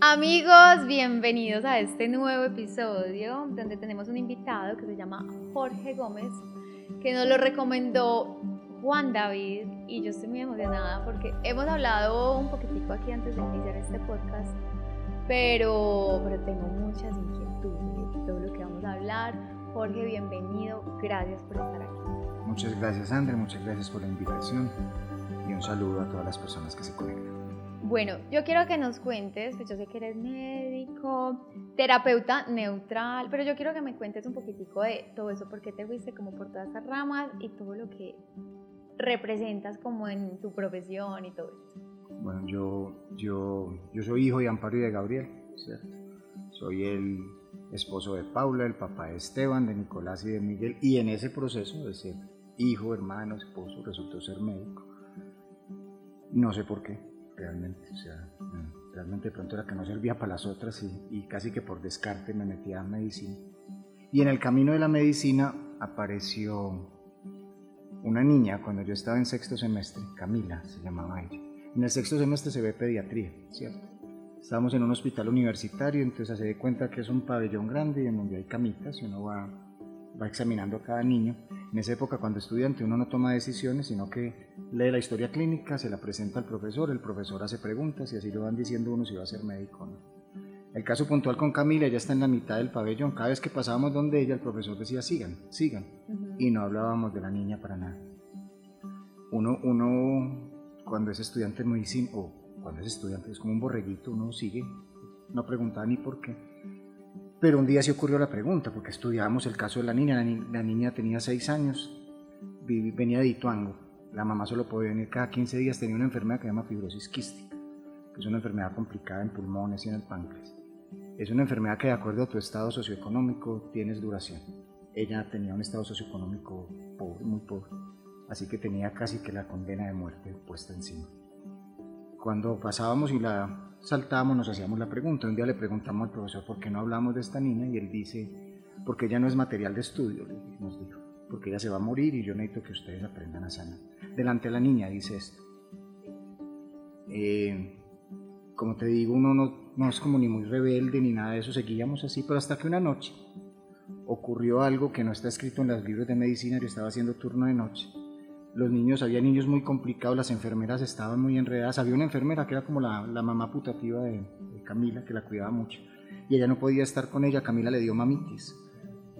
Amigos, bienvenidos a este nuevo episodio donde tenemos un invitado que se llama Jorge Gómez, que nos lo recomendó Juan David y yo estoy muy emocionada porque hemos hablado un poquitico aquí antes de iniciar este podcast, pero, pero tengo muchas inquietudes de todo lo que vamos a hablar. Jorge, bienvenido, gracias por estar aquí. Muchas gracias, André, muchas gracias por la invitación y un saludo a todas las personas que se conectan. Bueno, yo quiero que nos cuentes, pues yo sé que eres médico, terapeuta neutral, pero yo quiero que me cuentes un poquitico de todo eso, por qué te fuiste como por todas esas ramas y todo lo que representas como en tu profesión y todo esto. Bueno, yo, yo, yo soy hijo de Amparo y de Gabriel, ¿cierto? Soy el esposo de Paula, el papá de Esteban, de Nicolás y de Miguel, y en ese proceso de ser hijo, hermano, esposo, resultó ser médico. No sé por qué, realmente. O sea, realmente de pronto era que no servía para las otras y, casi que por descarte me metía a medicina. Y en el camino de la medicina apareció una niña cuando yo estaba en sexto semestre, Camila se llamaba ella. En el sexto semestre se ve pediatría, ¿cierto? Estábamos en un hospital universitario, entonces se da cuenta que es un pabellón grande en donde hay camitas y uno va va examinando a cada niño. En esa época, cuando estudiante, uno no toma decisiones, sino que lee la historia clínica, se la presenta al profesor, el profesor hace preguntas y así lo van diciendo uno si va a ser médico o no. El caso puntual con Camila, ella está en la mitad del pabellón. Cada vez que pasábamos donde ella, el profesor decía, sigan, sigan. Y no hablábamos de la niña para nada. Uno, uno cuando es estudiante de medicina, o cuando es estudiante, es como un borreguito, uno sigue, no preguntaba ni por qué pero un día se ocurrió la pregunta, porque estudiábamos el caso de la niña. La, niña tenía seis años, venía de Ituango. La mamá solo podía venir cada 15 días. Tenía una enfermedad que se llama fibrosis quística, que es una enfermedad complicada en pulmones y en el páncreas. Es una enfermedad que de acuerdo a tu estado socioeconómico tienes duración. Ella tenía un estado socioeconómico pobre, muy pobre, así que tenía casi que la condena de muerte puesta encima. Cuando pasábamos y la saltábamos, nos hacíamos la pregunta. Un día le preguntamos al profesor por qué no hablamos de esta niña y él dice, porque ella no es material de estudio, nos dijo, porque ella se va a morir y yo necesito que ustedes aprendan a sanar. Delante de la niña dice esto. Eh, como te digo, uno no, no es como ni muy rebelde ni nada de eso, seguíamos así, pero hasta que una noche ocurrió algo que no está escrito en los libros de medicina, yo estaba haciendo turno de noche los niños, había niños muy complicados, las enfermeras estaban muy enredadas. Había una enfermera que era como la, mamá putativa de, Camila, que la cuidaba mucho. Y ella no podía estar con ella, Camila le dio mamitis.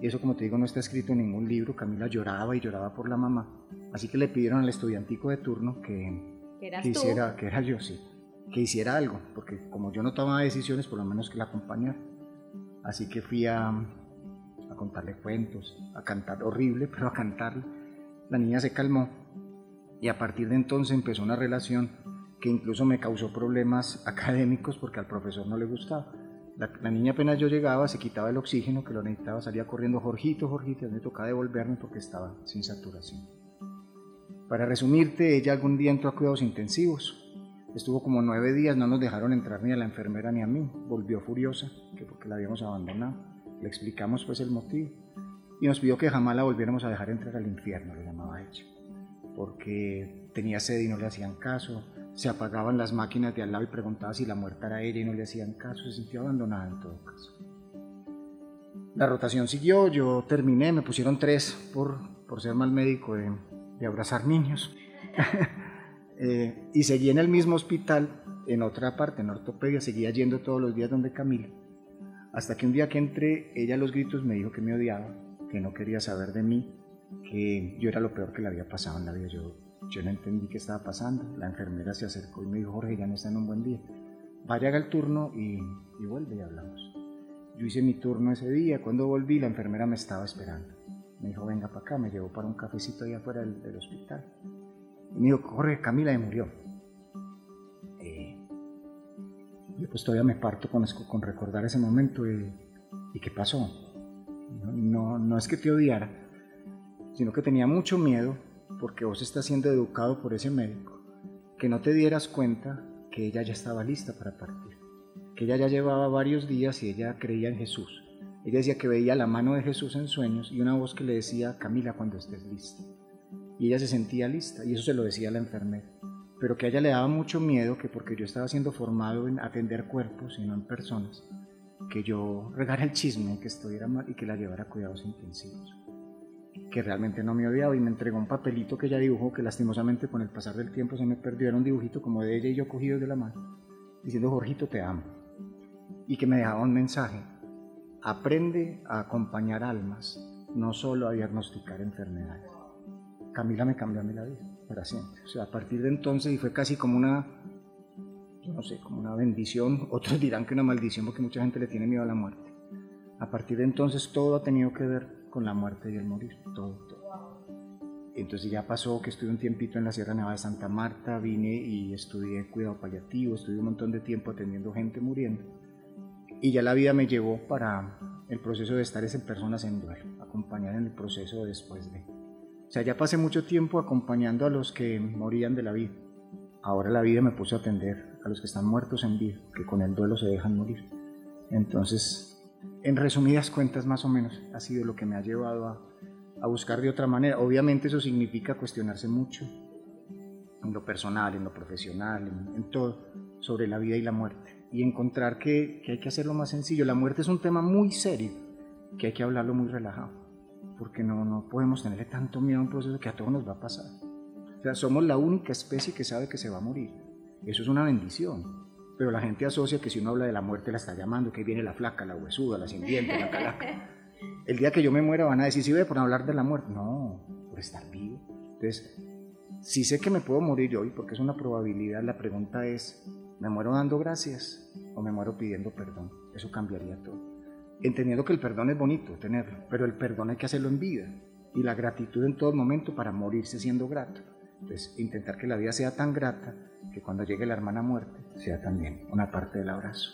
Y eso, como te digo, no está escrito en ningún libro. Camila lloraba y lloraba por la mamá. Así que le pidieron al estudiantico de turno que, que hiciera, que era yo, sí, que hiciera algo, porque como yo no tomaba decisiones, por lo menos que la acompañara. Así que fui a, a contarle cuentos, a cantar horrible, pero a cantarle. La niña se calmó y a partir de entonces empezó una relación que incluso me causó problemas académicos porque al profesor no le gustaba. La, niña apenas yo llegaba se quitaba el oxígeno que lo necesitaba, salía corriendo, Jorgito, Jorgito, me tocaba devolverme porque estaba sin saturación. Para resumirte, ella algún día entró a cuidados intensivos. Estuvo como nueve días, no nos dejaron entrar ni a la enfermera ni a mí. Volvió furiosa, que porque la habíamos abandonado. Le explicamos pues el motivo. Y nos pidió que jamás la volviéramos a dejar entrar al infierno, lo llamaba ella porque tenía sed y no le hacían caso, se apagaban las máquinas de al lado y preguntaba si la muerta era ella y no le hacían caso, se sintió abandonada en todo caso. La rotación siguió, yo terminé, me pusieron tres por, por ser mal médico de, de abrazar niños. eh, y seguí en el mismo hospital, en otra parte, en ortopedia, seguía yendo todos los días donde Camila. Hasta que un día que entré, ella a los gritos me dijo que me odiaba, que no quería saber de mí, que yo era lo peor que le había pasado en la vida. Yo, yo no entendí qué estaba pasando. La enfermera se acercó y me dijo, Jorge, ya no está en un buen día. Vaya haga el turno y, y vuelve y hablamos. Yo hice mi turno ese día. Cuando volví, la enfermera me estaba esperando. Me dijo, venga para acá, me llevó para un cafecito allá afuera del, hospital. Y me dijo, Jorge, Camila me murió. Eh, yo pues todavía me parto con, con recordar ese momento y, y qué pasó. No, no, es que te odiara, sino que tenía mucho miedo porque vos estás siendo educado por ese médico, que no te dieras cuenta que ella ya estaba lista para partir, que ella ya llevaba varios días y ella creía en Jesús, Ella decía que veía la mano de Jesús en sueños y una voz que le decía, Camila, cuando estés lista. Y ella se sentía lista y eso se lo decía la enfermera. Pero que a ella le daba mucho miedo que porque yo estaba siendo formado en atender cuerpos y no en personas, que yo regara el chisme, que estuviera mal y que la llevara a cuidados intensivos. Que realmente no me odiaba y me entregó un papelito que ella dibujó que lastimosamente con el pasar del tiempo se me perdió. Era un dibujito como de ella y yo cogidos de la mano, diciendo, Jorgito, te amo. Y que me dejaba un mensaje Aprende a acompañar almas, no solo a diagnosticar enfermedades. Camila me cambió a mí la vida para siempre. O sea, a partir de entonces, y fue casi como una, no sé, como una bendición, otros dirán que una maldición porque mucha gente le tiene miedo a la muerte. A partir de entonces todo ha tenido que ver con la muerte y el morir, todo, todo. Entonces ya pasó que estuve un tiempito en la Sierra Nevada de Santa Marta, vine y estudié cuidado paliativo, estuve un montón de tiempo atendiendo gente muriendo y ya la vida me llevó para el proceso de estar en personas en duelo, acompañar en el proceso después de. O sea, ya pasé mucho tiempo acompañando a los que morían de la vida. Ahora la vida me puso a atender a los que están muertos en vida, que con el duelo se dejan morir. Entonces, en resumidas cuentas, más o menos, ha sido lo que me ha llevado a, a buscar de otra manera. Obviamente eso significa cuestionarse mucho en lo personal, en lo profesional, en, en todo, sobre la vida y la muerte y encontrar que, que, hay que hacerlo más sencillo. La muerte es un tema muy serio, que hay que hablarlo muy relajado, porque no, no podemos tenerle tanto miedo a un proceso que a todos nos va a pasar. O sea, somos la única especie que sabe que se va a morir. Eso es una bendición. Pero la gente asocia que si uno habla de la muerte la está llamando, que viene la flaca, la huesuda, la sin la calaca. El día que yo me muera van a decir, sí, ve por hablar de la muerte. No, por estar vivo. Entonces, si sé que me puedo morir hoy, porque es una probabilidad, la pregunta es, ¿Me muero dando gracias o me muero pidiendo perdón? Eso cambiaría todo. Entendiendo que el perdón es bonito tenerlo, pero el perdón hay que hacerlo en vida y la gratitud en todo momento para morirse siendo grato. Entonces, intentar que la vida sea tan grata que cuando llegue la hermana muerte sea también una parte del abrazo.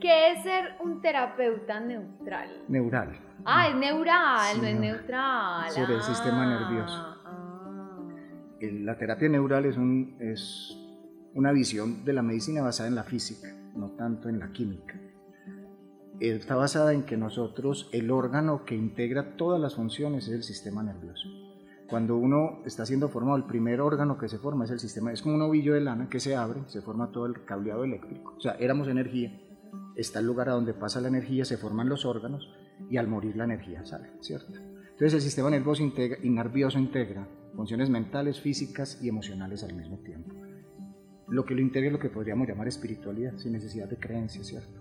¿Qué es ser un terapeuta neutral? Neural. Ah, es neural, no es neutral. Sobre el sistema nervioso. Ah, ah. La terapia neural es, un, es una visión de la medicina basada en la física, no tanto en la química. Está basada en que nosotros, el órgano que integra todas las funciones es el sistema nervioso. Cuando uno está siendo formado, el primer órgano que se forma es el sistema, es como un ovillo de lana que se abre, se forma todo el cableado eléctrico. O sea, éramos energía, está el lugar a donde pasa la energía, se forman los órganos y al morir la energía sale, ¿cierto? Entonces el sistema nervioso integra, y nervioso integra funciones mentales, físicas y emocionales al mismo tiempo lo que lo integra es lo que podríamos llamar espiritualidad, sin necesidad de creencia, ¿cierto?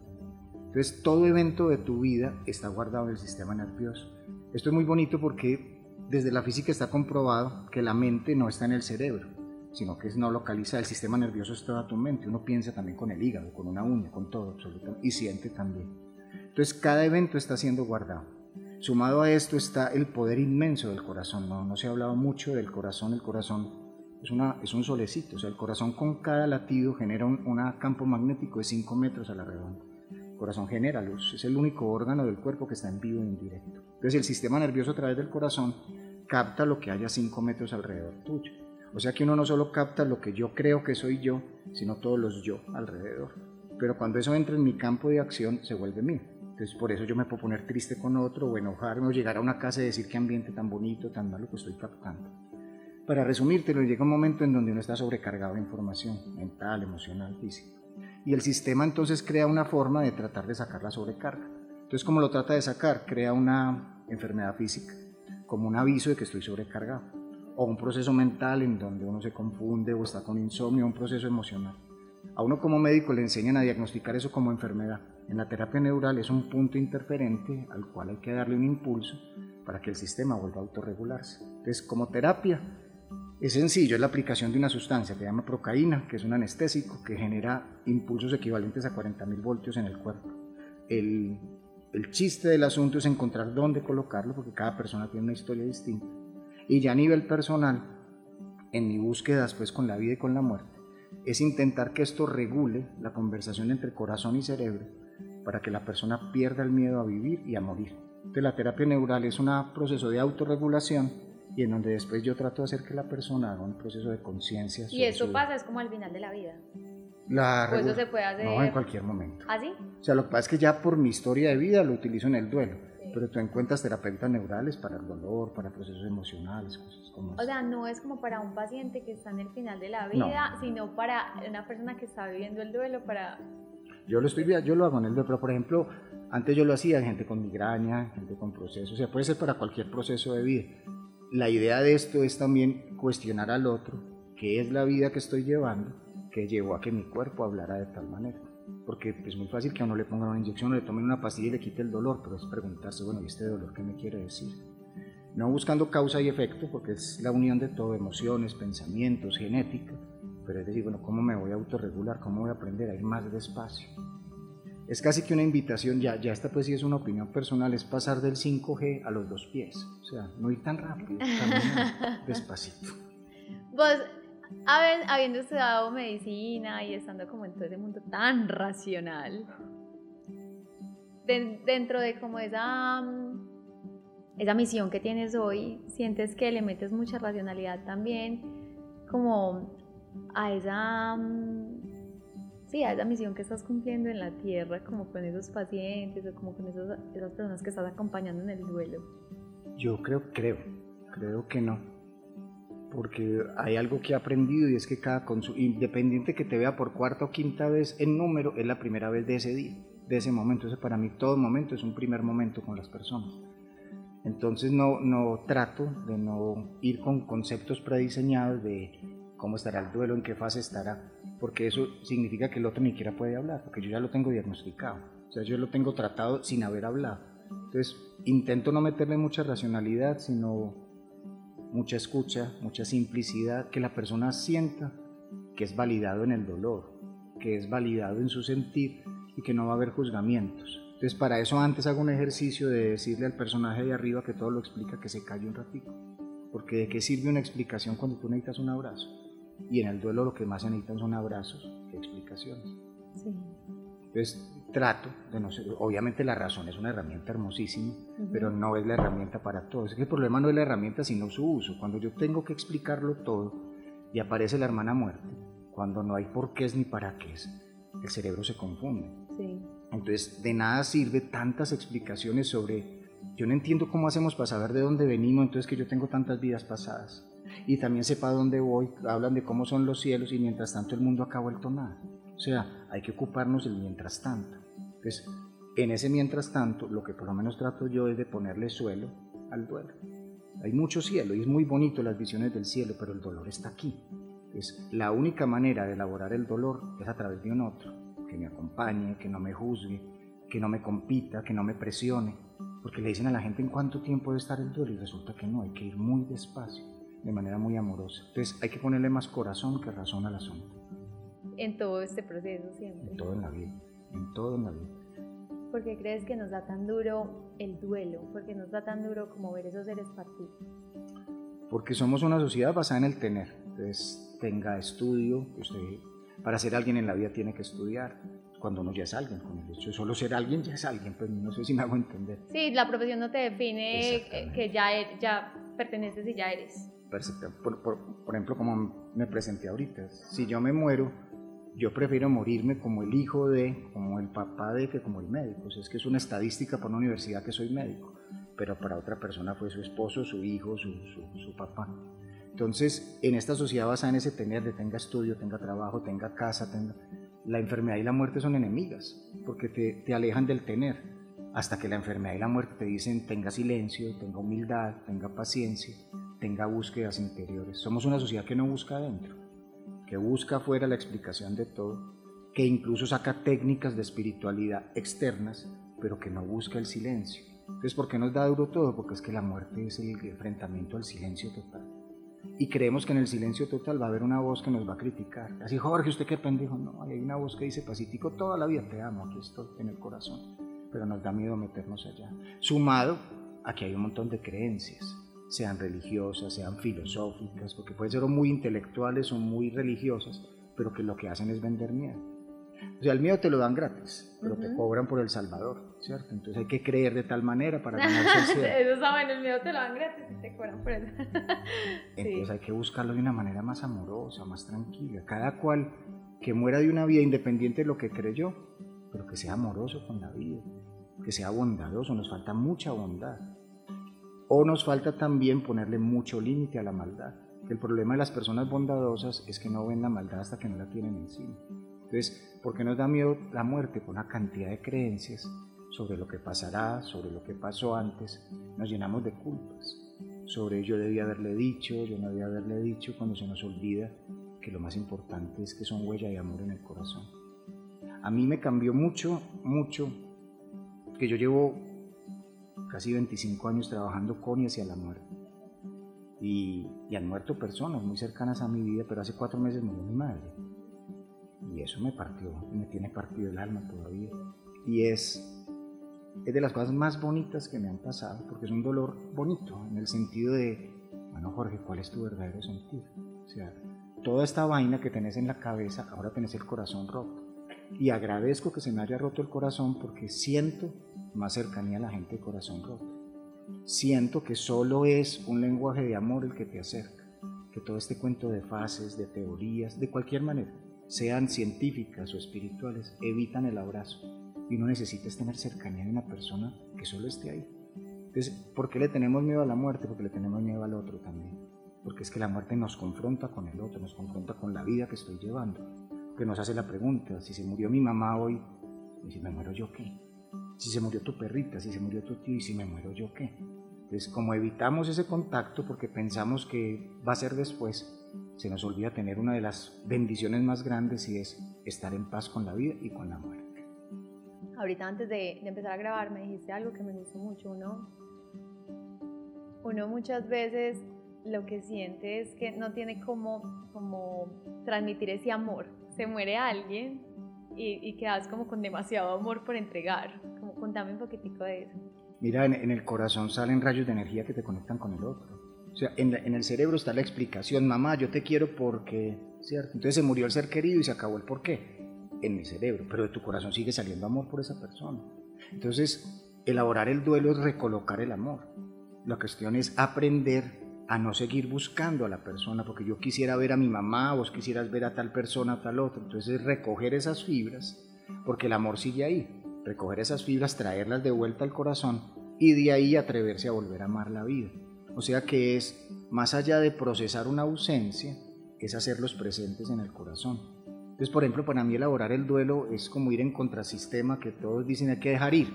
Entonces, todo evento de tu vida está guardado en el sistema nervioso. Esto es muy bonito porque desde la física está comprobado que la mente no está en el cerebro, sino que es no localiza. El sistema nervioso es toda tu mente. Uno piensa también con el hígado, con una uña, con todo, absolutamente, y siente también. Entonces, cada evento está siendo guardado. Sumado a esto está el poder inmenso del corazón. No, se ha hablado mucho del corazón. El corazón es un solecito, o sea, el corazón con cada latido genera un campo magnético de 5 metros a la redonda. El corazón genera luz, es el único órgano del cuerpo que está en vivo e indirecto. Entonces el sistema nervioso a través del corazón capta lo que haya 5 metros alrededor tuyo. O sea que uno no solo capta lo que yo creo que soy yo, sino todos los yo alrededor. Pero cuando eso entra en mi campo de acción, se vuelve mío. Entonces por eso yo me puedo poner triste con otro o enojarme o llegar a una casa y decir qué ambiente tan bonito, tan malo que estoy captando. Para resumírtelo, llega un momento en donde uno está sobrecargado de información mental, emocional, física. Y el sistema entonces crea una forma de tratar de sacar la sobrecarga. Entonces, ¿cómo lo trata de sacar? Crea una enfermedad física, como un aviso de que estoy sobrecargado. O un proceso mental en donde uno se confunde o está con insomnio, un proceso emocional. A uno como médico le enseñan a diagnosticar eso como enfermedad. En la terapia neural es un punto interferente al cual hay que darle un impulso para que el sistema vuelva a autorregularse. Entonces, como terapia, es sencillo, es la aplicación de una sustancia que se llama procaína, que es un anestésico que genera impulsos equivalentes a 40.000 voltios en el cuerpo. El, el chiste del asunto es encontrar dónde colocarlo, porque cada persona tiene una historia distinta. Y ya a nivel personal, en mi búsqueda después con la vida y con la muerte, es intentar que esto regule la conversación entre corazón y cerebro para que la persona pierda el miedo a vivir y a morir. Entonces la terapia neural es un proceso de autorregulación y en donde después yo trato de hacer que la persona haga un proceso de conciencia. Y eso pasa, es como al final de la vida. La ¿O eso se puede hacer? No, en cualquier momento. ¿Así? O sea, lo que pasa es que ya por mi historia de vida lo utilizo en el duelo, Sí. pero tú encuentras terapeutas neurales para el dolor, para procesos emocionales, cosas como O sea, no es como para un paciente que está en el final de la No. vida, sino para una persona que está viviendo el duelo, para... Yo lo estoy yo lo hago en el duelo, pero por ejemplo, antes yo lo hacía en gente con migraña, gente con procesos, o sea, puede ser para cualquier proceso de vida. La idea de esto es también cuestionar al otro, qué es la vida que estoy llevando, que llevó a que mi cuerpo hablara de tal manera. Porque es muy fácil que a uno le pongan una inyección o le tomen una pastilla y le quite el dolor, pero es preguntarse, bueno, ¿y este dolor qué me quiere decir? No buscando causa y efecto, porque es la unión de todo, emociones, pensamientos, genética, pero es decir, bueno, ¿cómo me voy a autorregular? ¿Cómo voy a aprender a ir más despacio? Es casi que una invitación, ya, ya esta pues sí es una opinión personal, es pasar del 5G a los dos pies, o sea, no ir tan rápido, caminar despacito. Vos, habiendo estudiado medicina y estando como en todo ese mundo tan racional, den- dentro de como esa, mm, esa misión que tienes hoy, sientes que le metes mucha racionalidad también, como a esa, mm, sí, a esa misión que estás cumpliendo en la tierra, como con esos pacientes o como con esos- esas personas que estás acompañando en el duelo. Yo creo, creo, creo que no. Porque hay algo que he aprendido y es que cada independiente que te vea por cuarta o quinta vez en número, es la primera vez de ese día, de ese momento. Entonces para mí todo momento es un primer momento con las personas. Entonces no, no trato de no ir con conceptos prediseñados de cómo estará el duelo, en qué fase estará, porque eso significa que el otro ni siquiera puede hablar, porque yo ya lo tengo diagnosticado. O sea, yo lo tengo tratado sin haber hablado. Entonces, intento no meterle mucha racionalidad, sino mucha escucha, mucha simplicidad, que la persona sienta que es validado en el dolor, que es validado en su sentir y que no va a haber juzgamientos. Entonces, para eso antes hago un ejercicio de decirle al personaje de arriba que todo lo explica, que se calle un ratito. Porque de qué sirve una explicación cuando tú necesitas un abrazo. Y en el duelo lo que más se necesitan son abrazos que explicaciones. Sí. Entonces trato de no ser, obviamente la razón es una herramienta hermosísima, pero no es la herramienta para todo. Es que el problema no es la herramienta sino su uso. Cuando yo tengo que explicarlo todo y aparece la hermana muerte, cuando no hay porqués ni para qué, el cerebro se confunde. Sí. Entonces, de nada sirve tantas explicaciones sobre, yo no entiendo cómo hacemos para saber de dónde venimos, entonces que yo tengo tantas vidas pasadas. Y también sepa dónde voy, hablan de cómo son los cielos y mientras tanto el mundo ha vuelto nada. O sea, hay que ocuparnos del mientras tanto. Entonces, en ese mientras tanto, lo que por lo menos trato yo es de ponerle suelo al duelo. Hay mucho cielo y es muy bonito las visiones del cielo, pero el dolor está aquí. Entonces, la única manera de elaborar el dolor es a través de un otro, que me acompañe, que no me juzgue, que no me compita, que no me presione. Porque le dicen a la gente en cuánto tiempo debe estar el duelo y resulta que no, hay que ir muy despacio, de manera muy amorosa. Entonces, hay que ponerle más corazón que razón al asunto, En todo este proceso siempre. en todo en la vida, en todo en la vida. ¿Por qué crees que nos da tan duro el duelo? ¿Por qué nos da tan duro como ver esos seres partir? Porque somos una sociedad basada en el tener. Entonces, tenga estudio, usted para ser alguien en la vida tiene que estudiar. Cuando uno ya es alguien, con el hecho de solo ser alguien, ya es alguien, pues no sé si me hago entender. Sí, la profesión no te define que ya, er- ya perteneces y ya eres. Perfecto. Por, por- por ejemplo, como me presenté ahorita, si yo me muero, yo prefiero morirme como el hijo de, como el papá de, que como el médico. O es que es una estadística para una universidad que soy médico, pero para otra persona fue su esposo, su hijo, su, su- su papá. Entonces, en esta sociedad basada en ese tener, de tenga estudio, tenga trabajo, tenga casa, tenga... La enfermedad y la muerte son enemigas, porque te, te alejan del tener, hasta que la enfermedad y la muerte te dicen tenga silencio, tenga humildad, tenga paciencia, tenga búsquedas interiores. Somos una sociedad que no busca adentro, que busca afuera la explicación de todo, que incluso saca técnicas de espiritualidad externas, pero que no busca el silencio. Entonces, ¿por qué nos da duro todo? Porque es que la muerte es el enfrentamiento al silencio total. Y creemos que en el silencio total va a haber una voz que nos va a criticar. Así, Jorge, ¿usted qué pendejo? No, hay una voz que dice, Pacífico, toda la vida te amo, aquí estoy en el corazón. Pero nos da miedo meternos allá. Sumado a que hay un montón de creencias, sean religiosas, sean filosóficas, porque pueden ser o muy intelectuales o muy religiosas, pero que lo que hacen es vender miedo. O sea, el miedo te lo dan gratis, pero te Ujú. cobran por El Salvador, ¿cierto? Entonces hay que creer de tal manera para ganarse el cielo. Eso bueno, el miedo te lo dan gratis y te cobran por eso. Entonces hay que buscarlo de una manera más amorosa, más tranquila. Cada cual que muera de una vida independiente de lo que creyó, pero que sea amoroso con la vida, que sea bondadoso, nos falta mucha bondad. O nos falta también ponerle mucho límite a la maldad. El problema de las personas bondadosas es que no ven la maldad hasta que no la tienen encima. Entonces, ¿por qué nos da miedo la muerte? Por una cantidad de creencias sobre lo que pasará, sobre lo que pasó antes. Nos llenamos de culpas. Sobre yo debía haberle dicho, yo no debía haberle dicho, cuando se nos olvida que lo más importante es que son huella de amor en el corazón. A mí me cambió mucho, mucho, que yo llevo casi 25 años trabajando con y hacia la muerte. Y, y, han muerto personas muy cercanas a mi vida, pero hace cuatro meses murió mi madre. Y eso me partió, me tiene partido el alma todavía. Y es, es de las cosas más bonitas que me han pasado, porque es un dolor bonito, en el sentido de, bueno Jorge, ¿cuál es tu verdadero sentido? O sea, toda esta vaina que tenés en la cabeza, ahora tenés el corazón roto. Y agradezco que se me haya roto el corazón porque siento más cercanía a la gente de corazón roto. Siento que solo es un lenguaje de amor el que te acerca, que todo este cuento de fases, de teorías, de cualquier manera, sean científicas o espirituales, evitan el abrazo. Y uno necesita tener cercanía de una persona que solo esté ahí. Entonces, ¿por qué le tenemos miedo a la muerte? Porque le tenemos miedo al otro también. Porque es que la muerte nos confronta con el otro, nos confronta con la vida que estoy llevando. Que nos hace la pregunta, si se murió mi mamá hoy, ¿y si me muero yo qué? Si se murió tu perrita, si se murió tu tío, ¿y si me muero yo qué? Entonces, como evitamos ese contacto porque pensamos que va a ser después, se nos olvida tener una de las bendiciones más grandes y es estar en paz con la vida y con la muerte. Ahorita antes de, de empezar a grabar me dijiste algo que me gustó mucho. Uno, uno muchas veces lo que siente es que no tiene cómo, como transmitir ese amor. Se muere alguien y, y, quedas como con demasiado amor por entregar. Contame un poquitico de eso. Mira, en, en el corazón salen rayos de energía que te conectan con el otro. O sea, en, la, en, el cerebro está la explicación, mamá, yo te quiero porque, ¿cierto? Entonces se murió el ser querido y se acabó el por qué en el cerebro, pero de tu corazón sigue saliendo amor por esa persona. Entonces, elaborar el duelo es recolocar el amor. La cuestión es aprender a no seguir buscando a la persona, porque yo quisiera ver a mi mamá, vos quisieras ver a tal persona, a tal otro. Entonces, recoger esas fibras, porque el amor sigue ahí. Recoger esas fibras, traerlas de vuelta al corazón y de ahí atreverse a volver a amar la vida. O sea que es, más allá de procesar una ausencia, es hacerlos presentes en el corazón. Entonces, por ejemplo, para mí elaborar el duelo es como ir en contrasistema que todos dicen hay que dejar ir.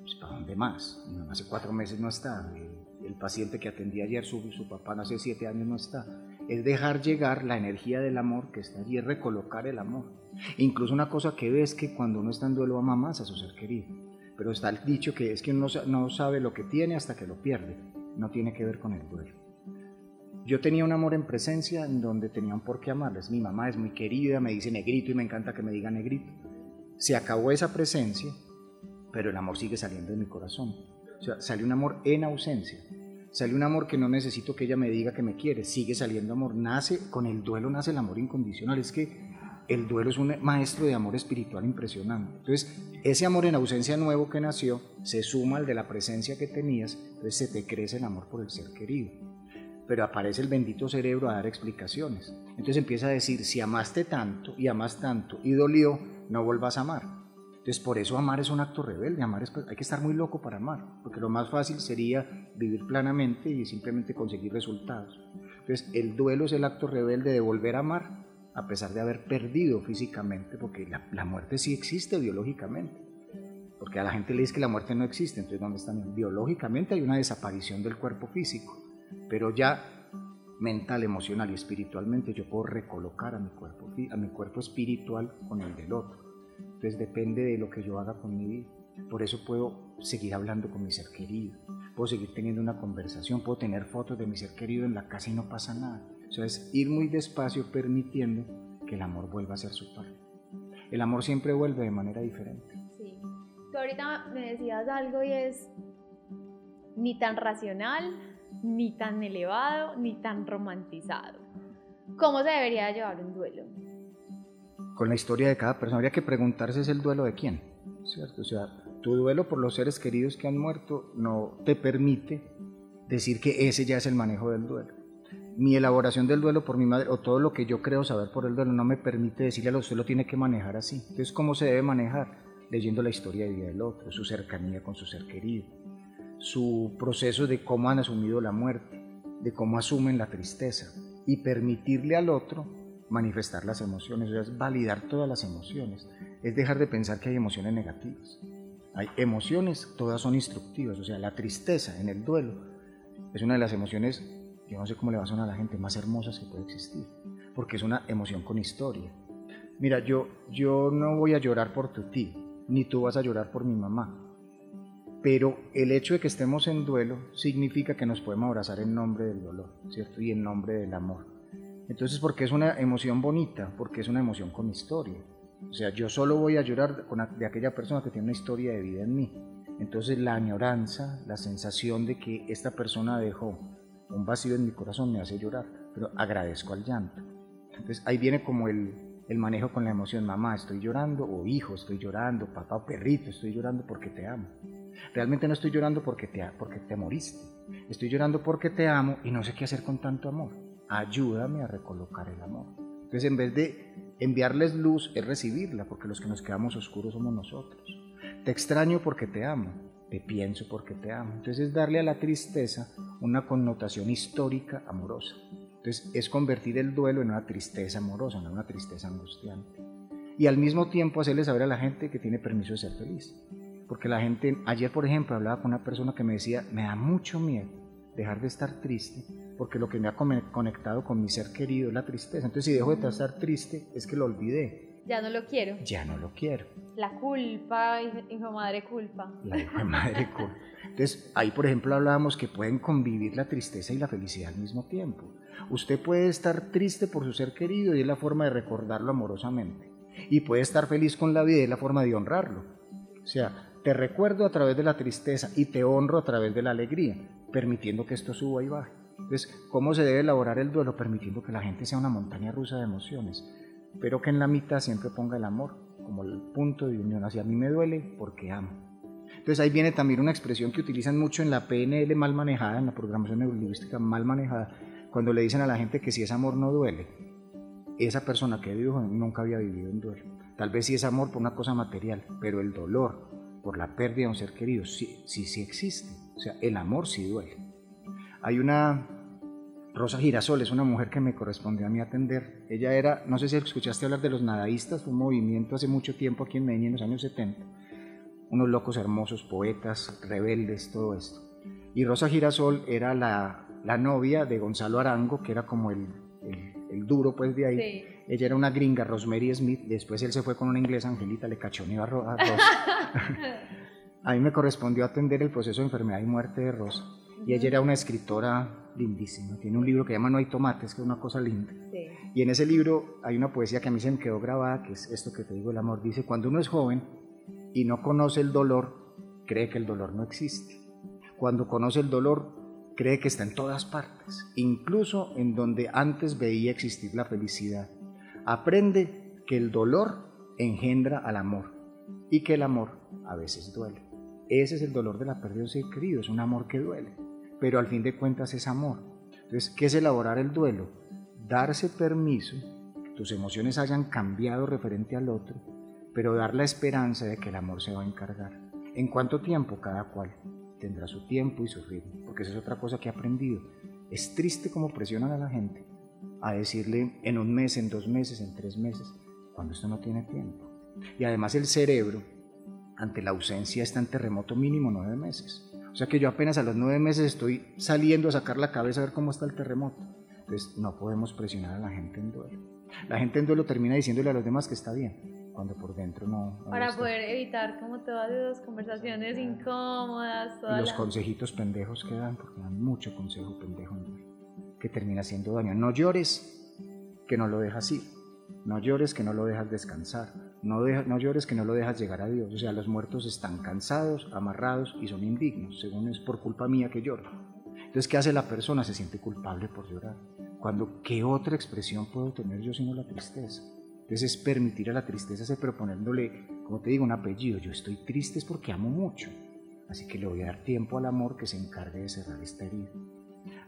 Pues, ¿Para dónde más? Hace cuatro meses no está. El, paciente que atendí ayer, su, su papá hace siete años no está. Es dejar llegar la energía del amor que está allí, es recolocar el amor. Incluso una cosa que ves que cuando uno está en duelo ama más a su ser querido. Pero está el dicho que es que uno no sabe lo que tiene hasta que lo pierde. No tiene que ver con el duelo. Yo tenía un amor en presencia en donde tenía un por qué amarles. Mi mamá es muy querida, me dice negrito y me encanta que me diga negrito. Se acabó esa presencia, pero el amor sigue saliendo de mi corazón. O sea, sale un amor en ausencia. Sale un amor que no necesito que ella me diga que me quiere. Sigue saliendo amor. Nace, con el duelo nace el amor incondicional. Es que el duelo es un maestro de amor espiritual impresionante. Entonces, ese amor en ausencia nuevo que nació se suma al de la presencia que tenías, entonces se te crece el amor por el ser querido pero aparece el bendito cerebro a dar explicaciones. Entonces empieza a decir, si amaste tanto y amas tanto y dolió, no vuelvas a amar. Entonces por eso amar es un acto rebelde, amar es, hay que estar muy loco para amar, porque lo más fácil sería vivir planamente y simplemente conseguir resultados. Entonces el duelo es el acto rebelde de volver a amar a pesar de haber perdido físicamente, porque la, la muerte sí existe biológicamente. Porque a la gente le dice que la muerte no existe, entonces ¿dónde están? Biológicamente hay una desaparición del cuerpo físico pero ya mental, emocional y espiritualmente yo puedo recolocar a mi cuerpo, a mi cuerpo espiritual con el del otro. Entonces depende de lo que yo haga con mi vida. Por eso puedo seguir hablando con mi ser querido, puedo seguir teniendo una conversación, puedo tener fotos de mi ser querido en la casa y no pasa nada. O sea, es ir muy despacio permitiendo que el amor vuelva a ser su parte. El amor siempre vuelve de manera diferente. Sí. Tú ahorita me decías algo y es ni tan racional ni tan elevado, ni tan romantizado. ¿Cómo se debería llevar un duelo? Con la historia de cada persona. Habría que preguntarse es el duelo de quién, ¿cierto? O sea, tu duelo por los seres queridos que han muerto no te permite decir que ese ya es el manejo del duelo. mi elaboración del duelo por mi madre o todo lo que yo creo saber por el duelo no me permite decirle a usted lo tiene que manejar así. Entonces, ¿cómo se debe manejar? Leyendo la historia de vida del otro, su cercanía con su ser querido, su proceso de cómo han asumido la muerte, de cómo asumen la tristeza y permitirle al otro manifestar las emociones, o sea, es validar todas las emociones, es dejar de pensar que hay emociones negativas. Hay emociones, todas son instructivas, o sea, la tristeza en el duelo es una de las emociones, yo no sé cómo le va a sonar a la gente, más hermosas que puede existir, porque es una emoción con historia. Mira, yo, yo no voy a llorar por tu tío, ni tú vas a llorar por mi mamá, pero el hecho de que estemos en duelo significa que nos podemos abrazar en nombre del dolor, ¿cierto? Y en nombre del amor. Entonces, porque es una emoción bonita, porque es una emoción con historia. O sea, yo solo voy a llorar de aquella persona que tiene una historia de vida en mí. Entonces, la añoranza, la sensación de que esta persona dejó un vacío en mi corazón me hace llorar, pero agradezco al llanto. Entonces, ahí viene como el, el manejo con la emoción, mamá, estoy llorando, o hijo, estoy llorando, papá o perrito, estoy llorando porque te amo. Realmente no estoy llorando porque te, porque te moriste. Estoy llorando porque te amo y no sé qué hacer con tanto amor. Ayúdame a recolocar el amor. Entonces, en vez de enviarles luz, es recibirla, porque los que nos quedamos oscuros somos nosotros. Te extraño porque te amo. Te pienso porque te amo. Entonces, es darle a la tristeza una connotación histórica amorosa. Entonces, es convertir el duelo en una tristeza amorosa, en una tristeza angustiante. Y al mismo tiempo hacerle saber a la gente que tiene permiso de ser feliz. Porque la gente, ayer por ejemplo, hablaba con una persona que me decía, me da mucho miedo dejar de estar triste, porque lo que me ha conectado con mi ser querido es la tristeza. Entonces, si dejo de estar triste, es que lo olvidé. Ya no lo quiero. Ya no lo quiero. La culpa, hijo madre culpa. La hijo madre culpa. Entonces, ahí por ejemplo hablábamos que pueden convivir la tristeza y la felicidad al mismo tiempo. Usted puede estar triste por su ser querido y es la forma de recordarlo amorosamente. Y puede estar feliz con la vida y es la forma de honrarlo. O sea, te recuerdo a través de la tristeza y te honro a través de la alegría, permitiendo que esto suba y baje. Entonces, ¿cómo se debe elaborar el duelo? Permitiendo que la gente sea una montaña rusa de emociones, pero que en la mitad siempre ponga el amor como el punto de unión. Hacia mí me duele porque amo. Entonces ahí viene también una expresión que utilizan mucho en la PNL mal manejada, en la programación neurolingüística mal manejada, cuando le dicen a la gente que si es amor no duele. Esa persona que vive nunca había vivido en duelo. Tal vez sí es amor por una cosa material, pero el dolor, por la pérdida de un ser querido, sí, sí, sí existe. O sea, el amor sí duele. Hay una Rosa Girasol, es una mujer que me correspondió a mí atender. Ella era, no sé si escuchaste hablar de los nadaístas, fue un movimiento hace mucho tiempo aquí en Medellín, en los años 70. Unos locos hermosos, poetas, rebeldes, todo esto. Y Rosa Girasol era la, la novia de Gonzalo Arango, que era como el, el, duro pues de ahí. Ella era una gringa, Rosemary Smith, después él se fue con una inglesa, Angelita, le cachoneó a, Rosa. a mí me correspondió atender el proceso de enfermedad y muerte de Rosa. Y ella era una escritora lindísima. Tiene un libro que se llama No hay tomates, que es una cosa linda. Y en ese libro hay una poesía que a mí se me quedó grabada, que es esto que te digo, el amor. Dice, cuando uno es joven y no conoce el dolor, cree que el dolor no existe. Cuando conoce el dolor, cree que está en todas partes, incluso en donde antes veía existir la felicidad. Aprende que el dolor engendra al amor y que el amor a veces duele. Ese es el dolor de la pérdida de un ser querido, es un amor que duele, pero al fin de cuentas es amor. Entonces, ¿qué es elaborar el duelo? Darse permiso, tus emociones hayan cambiado referente al otro, pero dar la esperanza de que el amor se va a encargar. ¿En cuánto tiempo? Cada cual tendrá su tiempo y su ritmo, porque esa es otra cosa que he aprendido. Es triste como presionan a la gente a decirle en un mes, en dos meses, en tres meses, cuando esto no tiene tiempo. Y además el cerebro, ante la ausencia, está en terremoto mínimo nueve meses. O sea que yo apenas a los nueve meses estoy saliendo a sacar la cabeza a ver cómo está el terremoto. Entonces no podemos presionar a la gente en duelo. La gente en duelo termina diciéndole a los demás que está bien, cuando por dentro no. Para poder evitar como todas esas conversaciones incómodas. y los consejitos pendejos que dan, porque dan mucho consejo pendejo que termina haciendo daño. No llores, que no lo dejas ir. No llores, que no lo dejas descansar. No, no llores, que no lo dejas llegar a Dios. O sea, los muertos están cansados, amarrados y son indignos, según es por culpa mía que lloro. Entonces, ¿qué hace la persona? Se siente culpable por llorar. Cuando, ¿qué otra expresión puedo tener yo sino la tristeza? Entonces es permitir a la tristeza, se proponiéndole, como te digo, un apellido. Yo estoy triste es porque amo mucho. Así que le voy a dar tiempo al amor que se encargue de cerrar esta herida.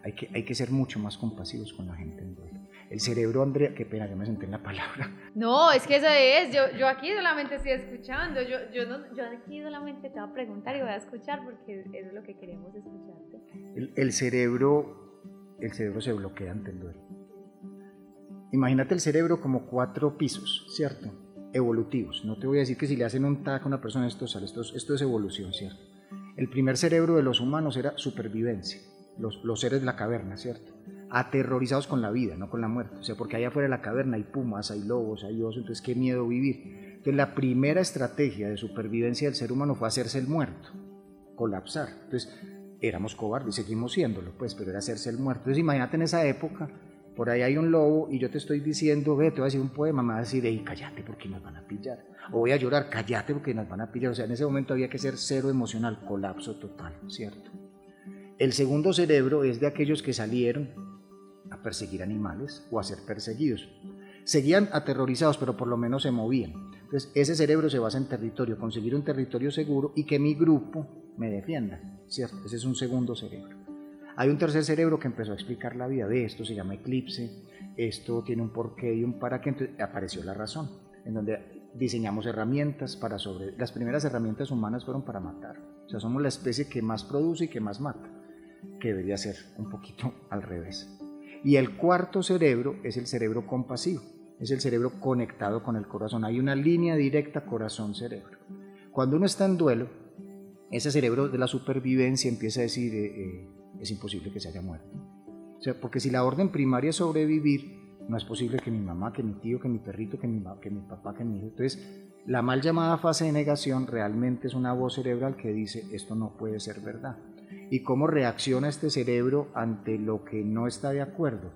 Hay que, hay que ser mucho más compasivos con la gente en duelo. El cerebro, Andrea, qué pena que me senté en la palabra. No, es que eso es, yo, yo aquí solamente estoy escuchando, yo, yo, no, yo aquí solamente te voy a preguntar y voy a escuchar porque eso es lo que queremos escucharte. El, el cerebro, el cerebro se bloquea ante el duelo. Imagínate el cerebro como cuatro pisos, ¿cierto? Evolutivos. No te voy a decir que si le hacen un tac a una persona esto sale, esto, esto es evolución, ¿cierto? El primer cerebro de los humanos era supervivencia, los, los seres de la caverna, ¿cierto? Aterrorizados con la vida, no con la muerte. O sea, porque allá afuera de la caverna hay pumas, hay lobos, hay osos, entonces qué miedo vivir. Entonces la primera estrategia de supervivencia del ser humano fue hacerse el muerto, colapsar. Entonces éramos cobardes, seguimos siéndolo, pues, pero era hacerse el muerto. Entonces imagínate en esa época, por ahí hay un lobo y yo te estoy diciendo, ve, te voy a decir un poema, me vas a decir, ey, cállate porque nos van a pillar. O voy a llorar, cállate porque nos van a pillar. O sea, en ese momento había que ser cero emocional, colapso total, ¿cierto? El segundo cerebro es de aquellos que salieron a perseguir animales o a ser perseguidos. Seguían aterrorizados, pero por lo menos se movían. Entonces, ese cerebro se basa en territorio, conseguir un territorio seguro y que mi grupo me defienda, ¿cierto? Ese es un segundo cerebro. Hay un tercer cerebro que empezó a explicar la vida de esto, se llama eclipse, esto tiene un porqué y un para qué, entonces apareció la razón, en donde diseñamos herramientas para sobre... Las primeras herramientas humanas fueron para matar, o sea, somos la especie que más produce y que más mata, que debería ser un poquito al revés. Y el cuarto cerebro es el cerebro compasivo, es el cerebro conectado con el corazón. Hay una línea directa corazón-cerebro. Cuando uno está en duelo, ese cerebro de la supervivencia empieza a decir, eh, eh, es imposible que se haya muerto. O sea, porque si la orden primaria es sobrevivir, no es posible que mi mamá, que mi tío, que mi perrito, que mi, que mi papá, que mi hijo. Entonces, la mal llamada fase de negación realmente es una voz cerebral que dice, esto no puede ser verdad y cómo reacciona este cerebro ante lo que no está de acuerdo,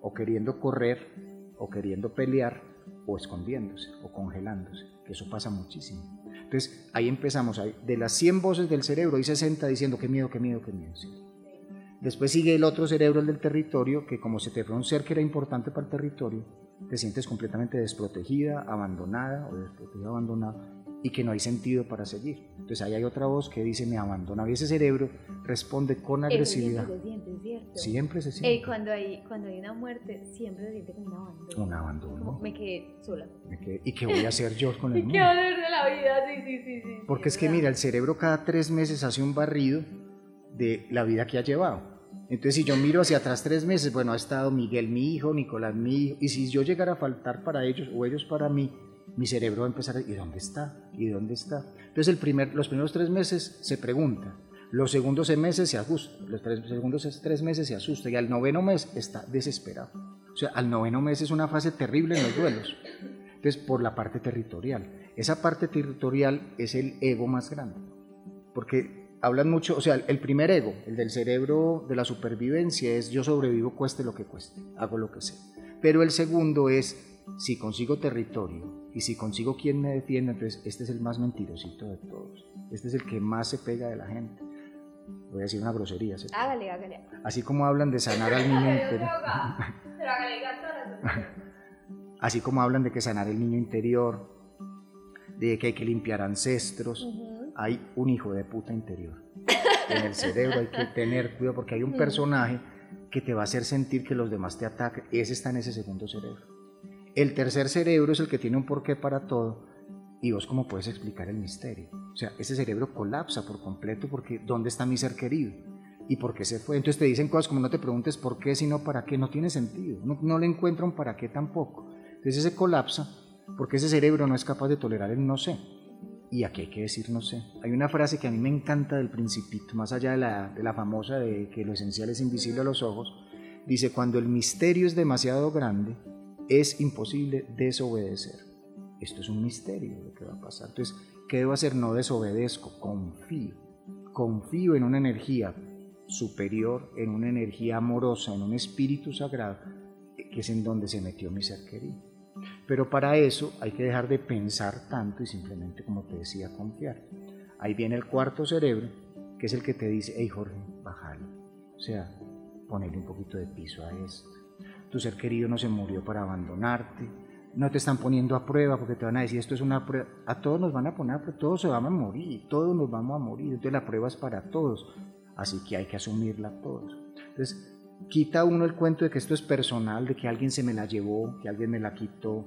o queriendo correr, o queriendo pelear, o escondiéndose, o congelándose, que eso pasa muchísimo. Entonces ahí empezamos, de las 100 voces del cerebro, hay 60 diciendo qué miedo, qué miedo, qué miedo. Después sigue el otro cerebro, el del territorio, que como se te fue un ser que era importante para el territorio, te sientes completamente desprotegida, abandonada o desprotegida, abandonada, y que no hay sentido para seguir. Entonces ahí hay otra voz que dice me abandona y ese cerebro responde con agresividad. Siempre se siente, ¿cierto? Siempre se siente. Eh, cuando, hay, cuando hay una muerte, siempre se siente como un abandono. Un abandono. me quedé sola. ¿Y qué voy a hacer yo con el mundo? ¿Y qué voy a hacer de la vida? Sí, sí, sí. sí Porque es que mira, el cerebro cada tres meses hace un barrido de la vida que ha llevado. Entonces, si yo miro hacia atrás tres meses, bueno, ha estado Miguel, mi hijo, Nicolás, mi hijo, y si yo llegara a faltar para ellos o ellos para mí, mi cerebro va a empezar a ¿y dónde está? ¿Y dónde está? Entonces el primer, los primeros tres meses se pregunta, los segundos meses se ajusta, los tres, segundos tres meses se asusta y al noveno mes está desesperado. O sea, al noveno mes es una fase terrible en los duelos. Entonces, por la parte territorial. Esa parte territorial es el ego más grande. Porque hablan mucho, o sea, el primer ego, el del cerebro de la supervivencia, es yo sobrevivo cueste lo que cueste, hago lo que sea. Pero el segundo es si consigo territorio y si consigo quien me defienda, entonces este es el más mentirosito de todos. Este es el que más se pega de la gente. Voy a decir una grosería. Hágale, hágale. Así como hablan de sanar al niño interior. Así como hablan de que sanar el niño interior, de que hay que limpiar ancestros, hay un hijo de puta interior. En el cerebro hay que tener cuidado porque hay un personaje que te va a hacer sentir que los demás te atacan. Ese está en ese segundo cerebro. El tercer cerebro es el que tiene un porqué para todo. Y vos cómo puedes explicar el misterio. O sea, ese cerebro colapsa por completo porque ¿dónde está mi ser querido? ¿Y por qué se fue? Entonces te dicen cosas como no te preguntes por qué, sino para qué. No tiene sentido. No, le encuentran para qué tampoco. Entonces ese colapsa porque ese cerebro no es capaz de tolerar el no sé. Y aquí hay que decir no sé. Hay una frase que a mí me encanta del principito, más allá de la, de la famosa de que lo esencial es invisible a los ojos. Dice, cuando el misterio es demasiado grande, es imposible desobedecer. Esto es un misterio lo que va a pasar. Entonces, ¿qué debo hacer? No desobedezco, confío. Confío en una energía superior, en una energía amorosa, en un espíritu sagrado, que es en donde se metió mi ser querido. Pero para eso hay que dejar de pensar tanto y simplemente, como te decía, confiar. Ahí viene el cuarto cerebro, que es el que te dice, hey Jorge, bájale. O sea, ponerle un poquito de piso a esto tu ser querido no se murió para abandonarte, no te están poniendo a prueba porque te van a decir esto es una prueba, a todos nos van a poner a todos se van a morir, todos nos vamos a morir, entonces la prueba es para todos, así que hay que asumirla todos. Entonces, quita uno el cuento de que esto es personal, de que alguien se me la llevó, que alguien me la quitó.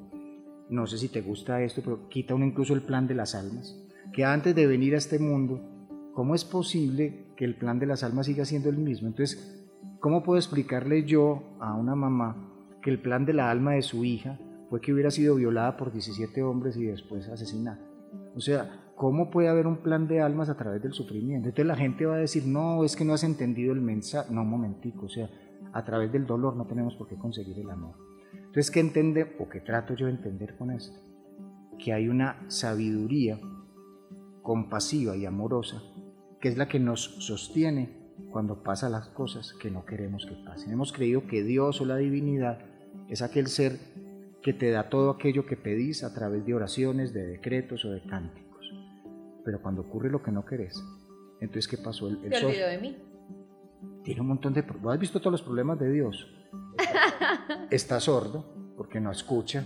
No sé si te gusta esto, pero quita uno incluso el plan de las almas. Que antes de venir a este mundo, ¿cómo es posible que el plan de las almas siga siendo el mismo? Entonces, ¿cómo puedo explicarle yo a una mamá que el plan de la alma de su hija fue que hubiera sido violada por 17 hombres y después asesinada? O sea, ¿cómo puede haber un plan de almas a través del sufrimiento? Entonces la gente va a decir, no, es que no has entendido el mensaje. No, un momentico, o sea, a través del dolor no tenemos por qué conseguir el amor. Entonces, ¿qué entiende o qué trato yo de entender con esto? Que hay una sabiduría compasiva y amorosa que es la que nos sostiene cuando pasan las cosas que no queremos que pasen. Hemos creído que Dios o la divinidad es aquel ser que te da todo aquello que pedís a través de oraciones, de decretos o de cánticos. Pero cuando ocurre lo que no querés, entonces ¿qué pasó? El, el Te olvidó de mí tiene un montón de... ¿Vos has visto todos los problemas de Dios? Está sordo porque no escucha,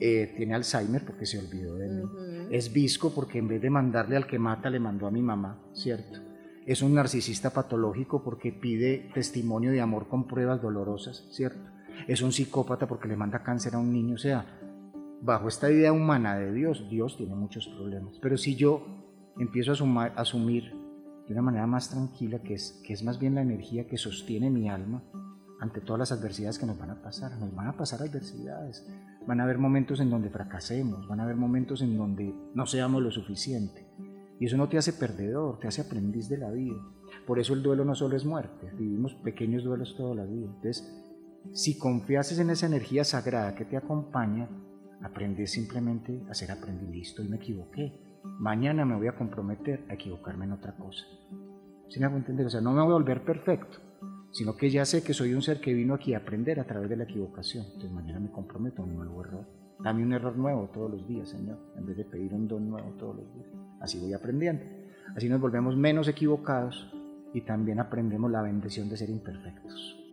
eh, tiene Alzheimer porque se olvidó de mí, es visco porque en vez de mandarle al que mata le mandó a mi mamá, ¿cierto? Es un narcisista patológico porque pide testimonio de amor con pruebas dolorosas, ¿cierto? Es un psicópata porque le manda cáncer a un niño, o sea, bajo esta idea humana de Dios, Dios tiene muchos problemas. Pero si yo empiezo a, a asumir de una manera más tranquila, que es, que es más bien la energía que sostiene mi alma ante todas las adversidades que nos van a pasar. Nos van a pasar adversidades, van a haber momentos en donde fracasemos, van a haber momentos en donde no seamos lo suficiente. Y eso no te hace perdedor, te hace aprendiz de la vida. Por eso el duelo no solo es muerte, vivimos pequeños duelos toda la vida. Entonces, si confiases en esa energía sagrada que te acompaña, aprendes simplemente a ser aprendiz. Listo, y me equivoqué mañana me voy a comprometer a equivocarme en otra cosa. ¿Sí me hago entender? O sea, no me voy a volver perfecto, sino que ya sé que soy un ser que vino aquí a aprender a través de la equivocación. Entonces mañana me comprometo a un nuevo error. Dame un error nuevo todos los días, Señor, en vez de pedir un don nuevo todos los días. Así voy aprendiendo. Así nos volvemos menos equivocados y también aprendemos la bendición de ser imperfectos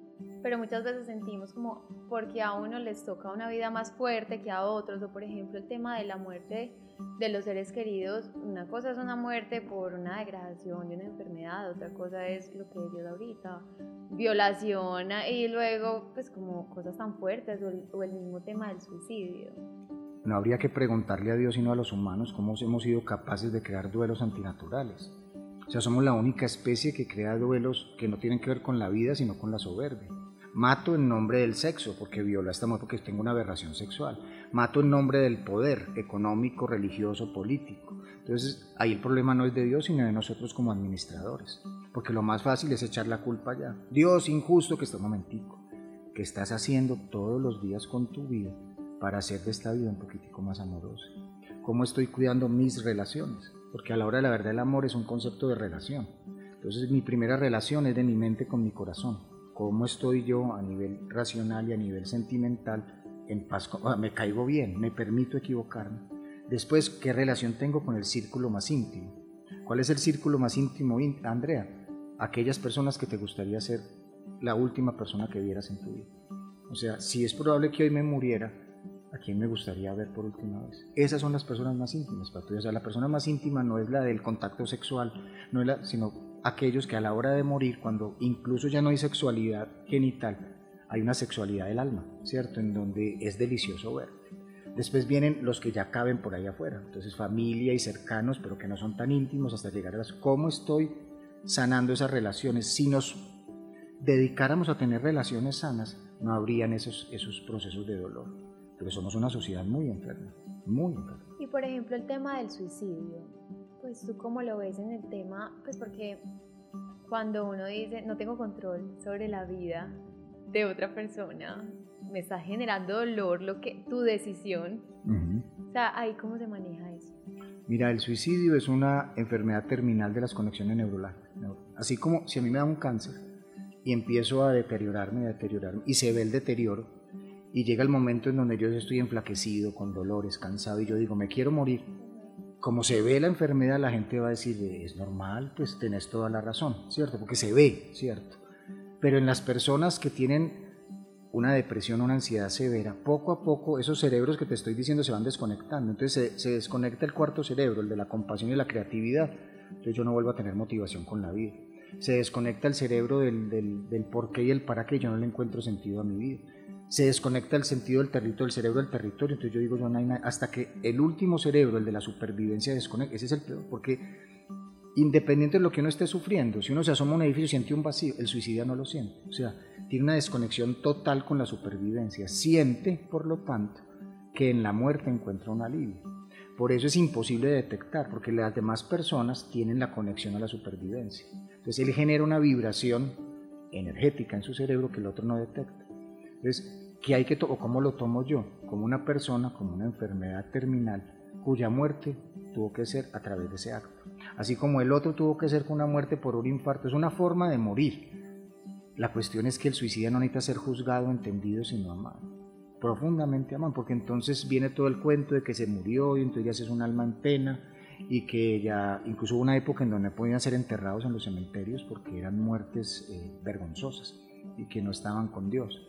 pero muchas veces sentimos como porque a uno les toca una vida más fuerte que a otros, o por ejemplo el tema de la muerte de los seres queridos, una cosa es una muerte por una degradación de una enfermedad, otra cosa es lo que Dios ahorita, violación y luego pues como cosas tan fuertes o el, o el mismo tema del suicidio. No habría que preguntarle a Dios sino a los humanos cómo hemos sido capaces de crear duelos antinaturales. O sea, somos la única especie que crea duelos que no tienen que ver con la vida, sino con la soberbia. Mato en nombre del sexo, porque viola esta mujer porque tengo una aberración sexual. Mato en nombre del poder económico, religioso, político. Entonces, ahí el problema no es de Dios, sino de nosotros como administradores. Porque lo más fácil es echar la culpa allá. Dios injusto que está un momentico. ¿Qué estás haciendo todos los días con tu vida para hacer de esta vida un poquitico más amorosa? ¿Cómo estoy cuidando mis relaciones? Porque a la hora de la verdad el amor es un concepto de relación. Entonces mi primera relación es de mi mente con mi corazón cómo estoy yo a nivel racional y a nivel sentimental en paz, ah, me caigo bien, me permito equivocarme. Después, ¿qué relación tengo con el círculo más íntimo? ¿Cuál es el círculo más íntimo, Andrea? Aquellas personas que te gustaría ser la última persona que vieras en tu vida. O sea, si es probable que hoy me muriera, ¿a quién me gustaría ver por última vez? Esas son las personas más íntimas para O sea, la persona más íntima no es la del contacto sexual, no es la, sino aquellos que a la hora de morir, cuando incluso ya no hay sexualidad genital, hay una sexualidad del alma, ¿cierto? En donde es delicioso verte. Después vienen los que ya caben por ahí afuera, entonces familia y cercanos, pero que no son tan íntimos hasta llegar a las... ¿Cómo estoy sanando esas relaciones? Si nos dedicáramos a tener relaciones sanas, no habrían esos, esos procesos de dolor, porque somos una sociedad muy enferma, muy enferma. Y por ejemplo el tema del suicidio, pues tú cómo lo ves en el tema, pues porque cuando uno dice no tengo control sobre la vida de otra persona, me está generando dolor lo que tu decisión. O sea, ahí cómo se maneja eso. Mira, el suicidio es una enfermedad terminal de las conexiones neurales. Así como si a mí me da un cáncer y empiezo a deteriorarme, a deteriorarme, y se ve el deterioro, y llega el momento en donde yo estoy enflaquecido, con dolores, cansado, y yo digo, me quiero morir como se ve la enfermedad, la gente va a decir, es normal, pues tenés toda la razón, ¿cierto? Porque se ve, ¿cierto? Pero en las personas que tienen una depresión una ansiedad severa, poco a poco esos cerebros que te estoy diciendo se van desconectando. Entonces se, se, desconecta el cuarto cerebro, el de la compasión y la creatividad. Entonces yo no vuelvo a tener motivación con la vida. Se desconecta el cerebro del, del, del por qué y el para qué, yo no le encuentro sentido a mi vida. Se desconecta el sentido del territorio, el cerebro del territorio, entonces yo digo, yo no hay hasta que el último cerebro, el de la supervivencia, desconecta, ese es el peor, porque independiente de lo que uno esté sufriendo, si uno se asoma a un edificio y siente un vacío, el suicida no lo siente, o sea, tiene una desconexión total con la supervivencia, siente, por lo tanto, que en la muerte encuentra un alivio. Por eso es imposible de detectar, porque las demás personas tienen la conexión a la supervivencia. Entonces él genera una vibración energética en su cerebro que el otro no detecta. Entonces, ¿qué hay que o cómo lo tomo yo? Como una persona, como una enfermedad terminal, cuya muerte tuvo que ser a través de ese acto. Así como el otro tuvo que ser con una muerte por un infarto, es una forma de morir. La cuestión es que el suicida no necesita ser juzgado, entendido, sino amado. Profundamente amado, porque entonces viene todo el cuento de que se murió y entonces ya es un alma en pena y que ya incluso hubo una época en donde no podían ser enterrados en los cementerios porque eran muertes eh, vergonzosas y que no estaban con Dios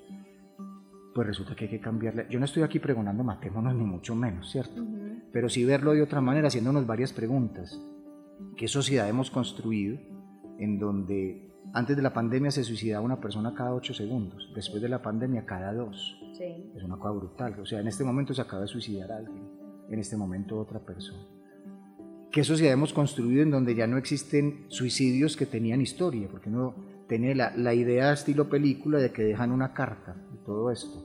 pues resulta que hay que cambiarle. Yo no estoy aquí pregonando matémonos ni mucho menos, ¿cierto? Pero sí verlo de otra manera, haciéndonos varias preguntas. ¿Qué sociedad hemos construido en donde antes de la pandemia se suicidaba una persona cada ocho segundos, después de la pandemia cada dos? Sí. Es una cosa brutal. O sea, en este momento se acaba de suicidar alguien, en este momento otra persona. ¿Qué sociedad hemos construido en donde ya no existen suicidios que tenían historia? Porque uno tiene la, la idea estilo película de que dejan una carta y todo esto.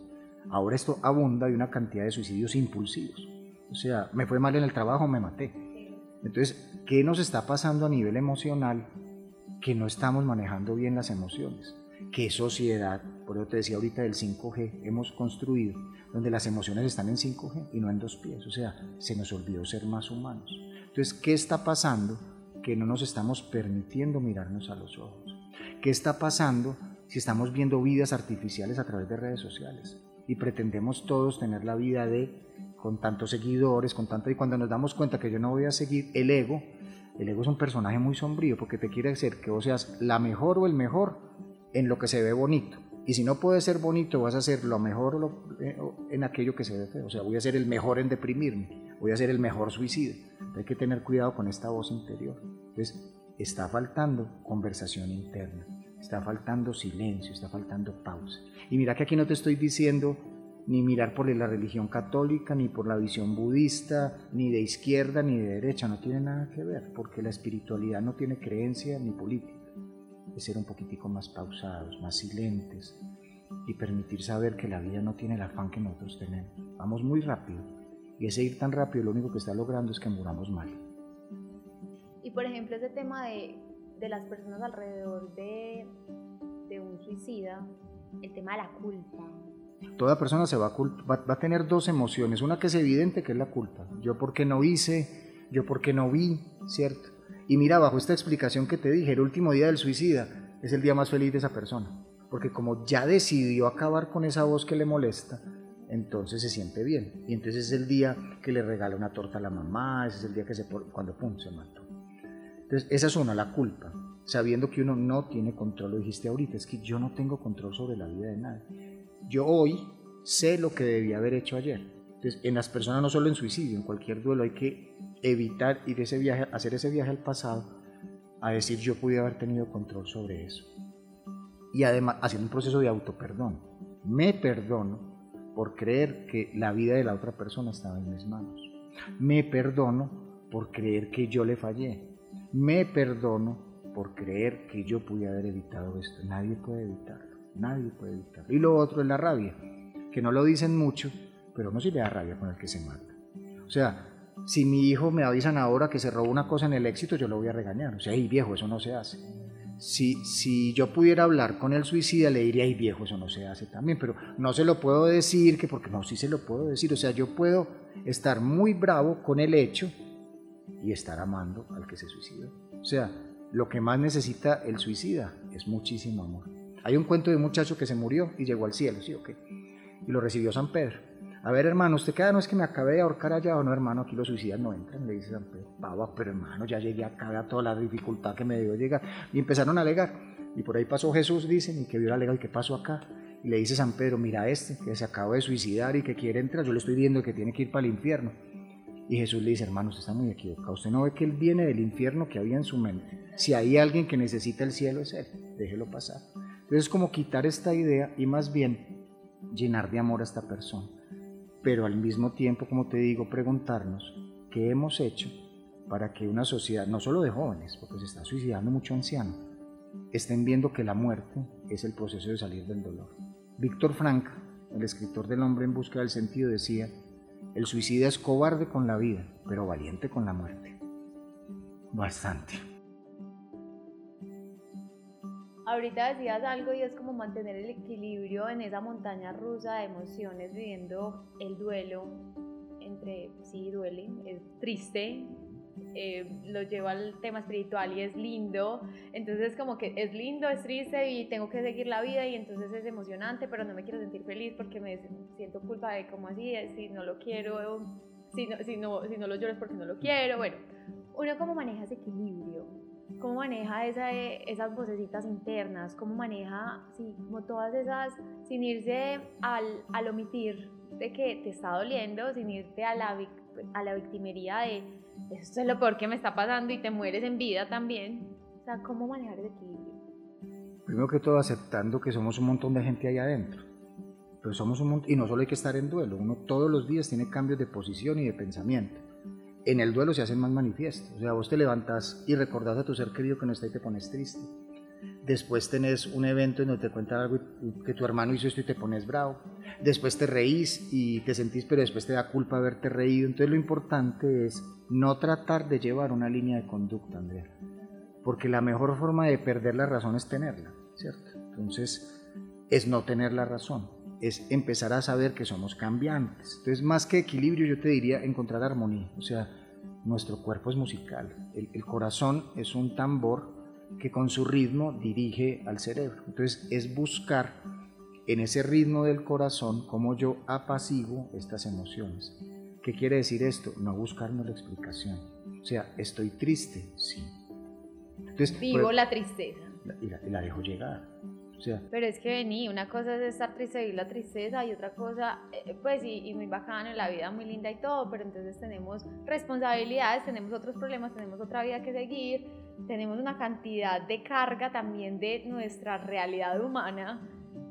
Ahora esto abunda y una cantidad de suicidios impulsivos. O sea, me fue mal en el trabajo, me maté. Entonces, ¿qué nos está pasando a nivel emocional que no estamos manejando bien las emociones? ¿Qué sociedad, por eso te decía ahorita del 5G, hemos construido, donde las emociones están en 5G y no en dos pies? O sea, se nos olvidó ser más humanos. Entonces, ¿qué está pasando que no nos estamos permitiendo mirarnos a los ojos? ¿Qué está pasando si estamos viendo vidas artificiales a través de redes sociales? y pretendemos todos tener la vida de con tantos seguidores, con tanto y cuando nos damos cuenta que yo no voy a seguir el ego, el ego es un personaje muy sombrío porque te quiere decir que vos seas la mejor o el mejor en lo que se ve bonito. Y si no puedes ser bonito, vas a ser lo mejor eh, en aquello que se ve feo. O sea, voy a ser el mejor en deprimirme, voy a ser el mejor suicida. Hay que tener cuidado con esta voz interior. Entonces, está faltando conversación interna está faltando silencio, está faltando pausa. Y mira que aquí no te estoy diciendo ni mirar por la religión católica, ni por la visión budista, ni de izquierda, ni de derecha, no tiene nada que ver, porque la espiritualidad no tiene creencia ni política. Es ser un poquitico más pausados, más silentes y permitir saber que la vida no tiene el afán que nosotros tenemos. Vamos muy rápido y ese ir tan rápido lo único que está logrando es que muramos mal. Y por ejemplo ese tema de de las personas alrededor de, de un suicida, el tema de la culpa. Toda persona se va a, va, a tener dos emociones, una que es evidente que es la culpa. Yo porque no hice, yo porque no vi, ¿cierto? Y mira, bajo esta explicación que te dije, el último día del suicida es el día más feliz de esa persona, porque como ya decidió acabar con esa voz que le molesta, entonces se siente bien. Y entonces es el día que le regala una torta a la mamá, ese es el día que se cuando pum, se mató. Entonces, esa es una, la culpa, sabiendo que uno no tiene control, lo dijiste ahorita, es que yo no tengo control sobre la vida de nadie. Yo hoy sé lo que debía haber hecho ayer. Entonces, en las personas, no solo en suicidio, en cualquier duelo, hay que evitar ir ese viaje, hacer ese viaje al pasado, a decir yo pude haber tenido control sobre eso. Y además, haciendo un proceso de autoperdón. Me perdono por creer que la vida de la otra persona estaba en mis manos. Me perdono por creer que yo le fallé me perdono por creer que yo pude haber evitado esto. Nadie puede evitarlo, nadie puede evitarlo. Y lo otro es la rabia, que no lo dicen mucho, pero no si le da rabia con el que se mata. O sea, si mi hijo me avisan ahora que se robó una cosa en el éxito, yo lo voy a regañar. O sea, ay viejo, eso no se hace. Si, si yo pudiera hablar con el suicida, le diría, ay viejo, eso no se hace también, pero no se lo puedo decir, que porque no, sí se lo puedo decir. O sea, yo puedo estar muy bravo con el hecho y estar amando al que se suicida. O sea, lo que más necesita el suicida es muchísimo amor. Hay un cuento de un muchacho que se murió y llegó al cielo, ¿sí o qué? Y lo recibió San Pedro. A ver, hermano, ¿usted queda? No es que me acabé de ahorcar allá o no, hermano, aquí los suicidas no entran, le dice San Pedro. Baba, pero hermano, ya llegué acá, a toda la dificultad que me dio llegar. Y empezaron a alegar. Y por ahí pasó Jesús, dicen, y que vio la lega y qué pasó acá. Y le dice San Pedro, mira este, que se acaba de suicidar y que quiere entrar, yo le estoy viendo que tiene que ir para el infierno Y Jesús le dice, hermano, usted está muy equivocado. Usted no ve que él viene del infierno que había en su mente. Si hay alguien que necesita el cielo es él, déjelo pasar. Entonces es como quitar esta idea y más bien llenar de amor a esta persona. Pero al mismo tiempo, como te digo, preguntarnos qué hemos hecho para que una sociedad, no solo de jóvenes, porque se está suicidando mucho anciano, estén viendo que la muerte es el proceso de salir del dolor. Víctor Frank, el escritor del hombre en busca del sentido, decía, el suicida es cobarde con la vida, pero valiente con la muerte. Bastante. Ahorita decías algo y es como mantener el equilibrio en esa montaña rusa de emociones, viviendo el duelo entre, sí, duele, es triste, eh, lo llevo al tema espiritual y es lindo, entonces como que es lindo, es triste y tengo que seguir la vida y entonces es emocionante, pero no me quiero sentir feliz porque me siento culpa de cómo así, si no lo quiero, si no, si no, si no lo lloro es porque no lo quiero, bueno, uno cómo maneja ese equilibrio, cómo maneja esa, esas vocecitas internas, cómo maneja, sí, como todas esas, sin irse al, al omitir de que te está doliendo, sin irte a la, a la victimería de esto es lo peor que me está pasando y te mueres en vida también. O sea, ¿cómo manejar ese equilibrio? Primero que todo, aceptando que somos un montón de gente ahí adentro. Pero somos un montón, y no solo hay que estar en duelo, uno todos los días tiene cambios de posición y de pensamiento. En el duelo se hacen más manifiestos. O sea, vos te levantas y recordás a tu ser querido que no está y te pones triste. Después tenés un evento en donde te cuentan algo que tu hermano hizo esto y te pones bravo. Después te reís y te sentís, pero después te da culpa haberte reído. Entonces lo importante es no tratar de llevar una línea de conducta, Andrea. Porque la mejor forma de perder la razón es tenerla, ¿cierto? Entonces es no tener la razón, es empezar a saber que somos cambiantes. Entonces más que equilibrio yo te diría encontrar armonía. O sea, nuestro cuerpo es musical, el, el corazón es un tambor que con su ritmo dirige al cerebro. Entonces es buscar en ese ritmo del corazón cómo yo apaciguo estas emociones. ¿Qué quiere decir esto? No buscarnos la explicación. O sea, estoy triste, sí. Entonces, Vivo la tristeza. Y la, dejo llegar. Pero es que vení, una cosa es estar triste y la tristeza y otra cosa, eh, pues y, y muy bacano, la vida muy linda y todo, pero entonces tenemos responsabilidades, tenemos otros problemas, tenemos otra vida que seguir, tenemos una cantidad de carga también de nuestra realidad humana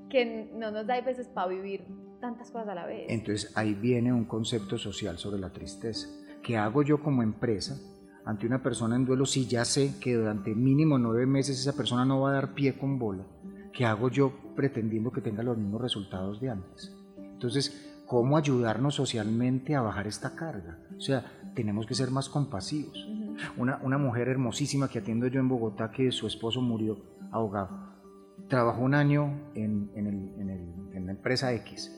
que no nos da a veces para vivir tantas cosas a la vez. Entonces ahí viene un concepto social sobre la tristeza. ¿Qué hago yo como empresa ante una persona en duelo si ya sé que durante mínimo nueve meses esa persona no va a dar pie con bola? ¿Qué hago yo pretendiendo que tenga los mismos resultados de antes? Entonces, ¿cómo ayudarnos socialmente a bajar esta carga? O sea, tenemos que ser más compasivos. Una, una mujer hermosísima que atiendo yo en Bogotá, que su esposo murió ahogado. Trabajó un año en, en, el, en, el, en la empresa X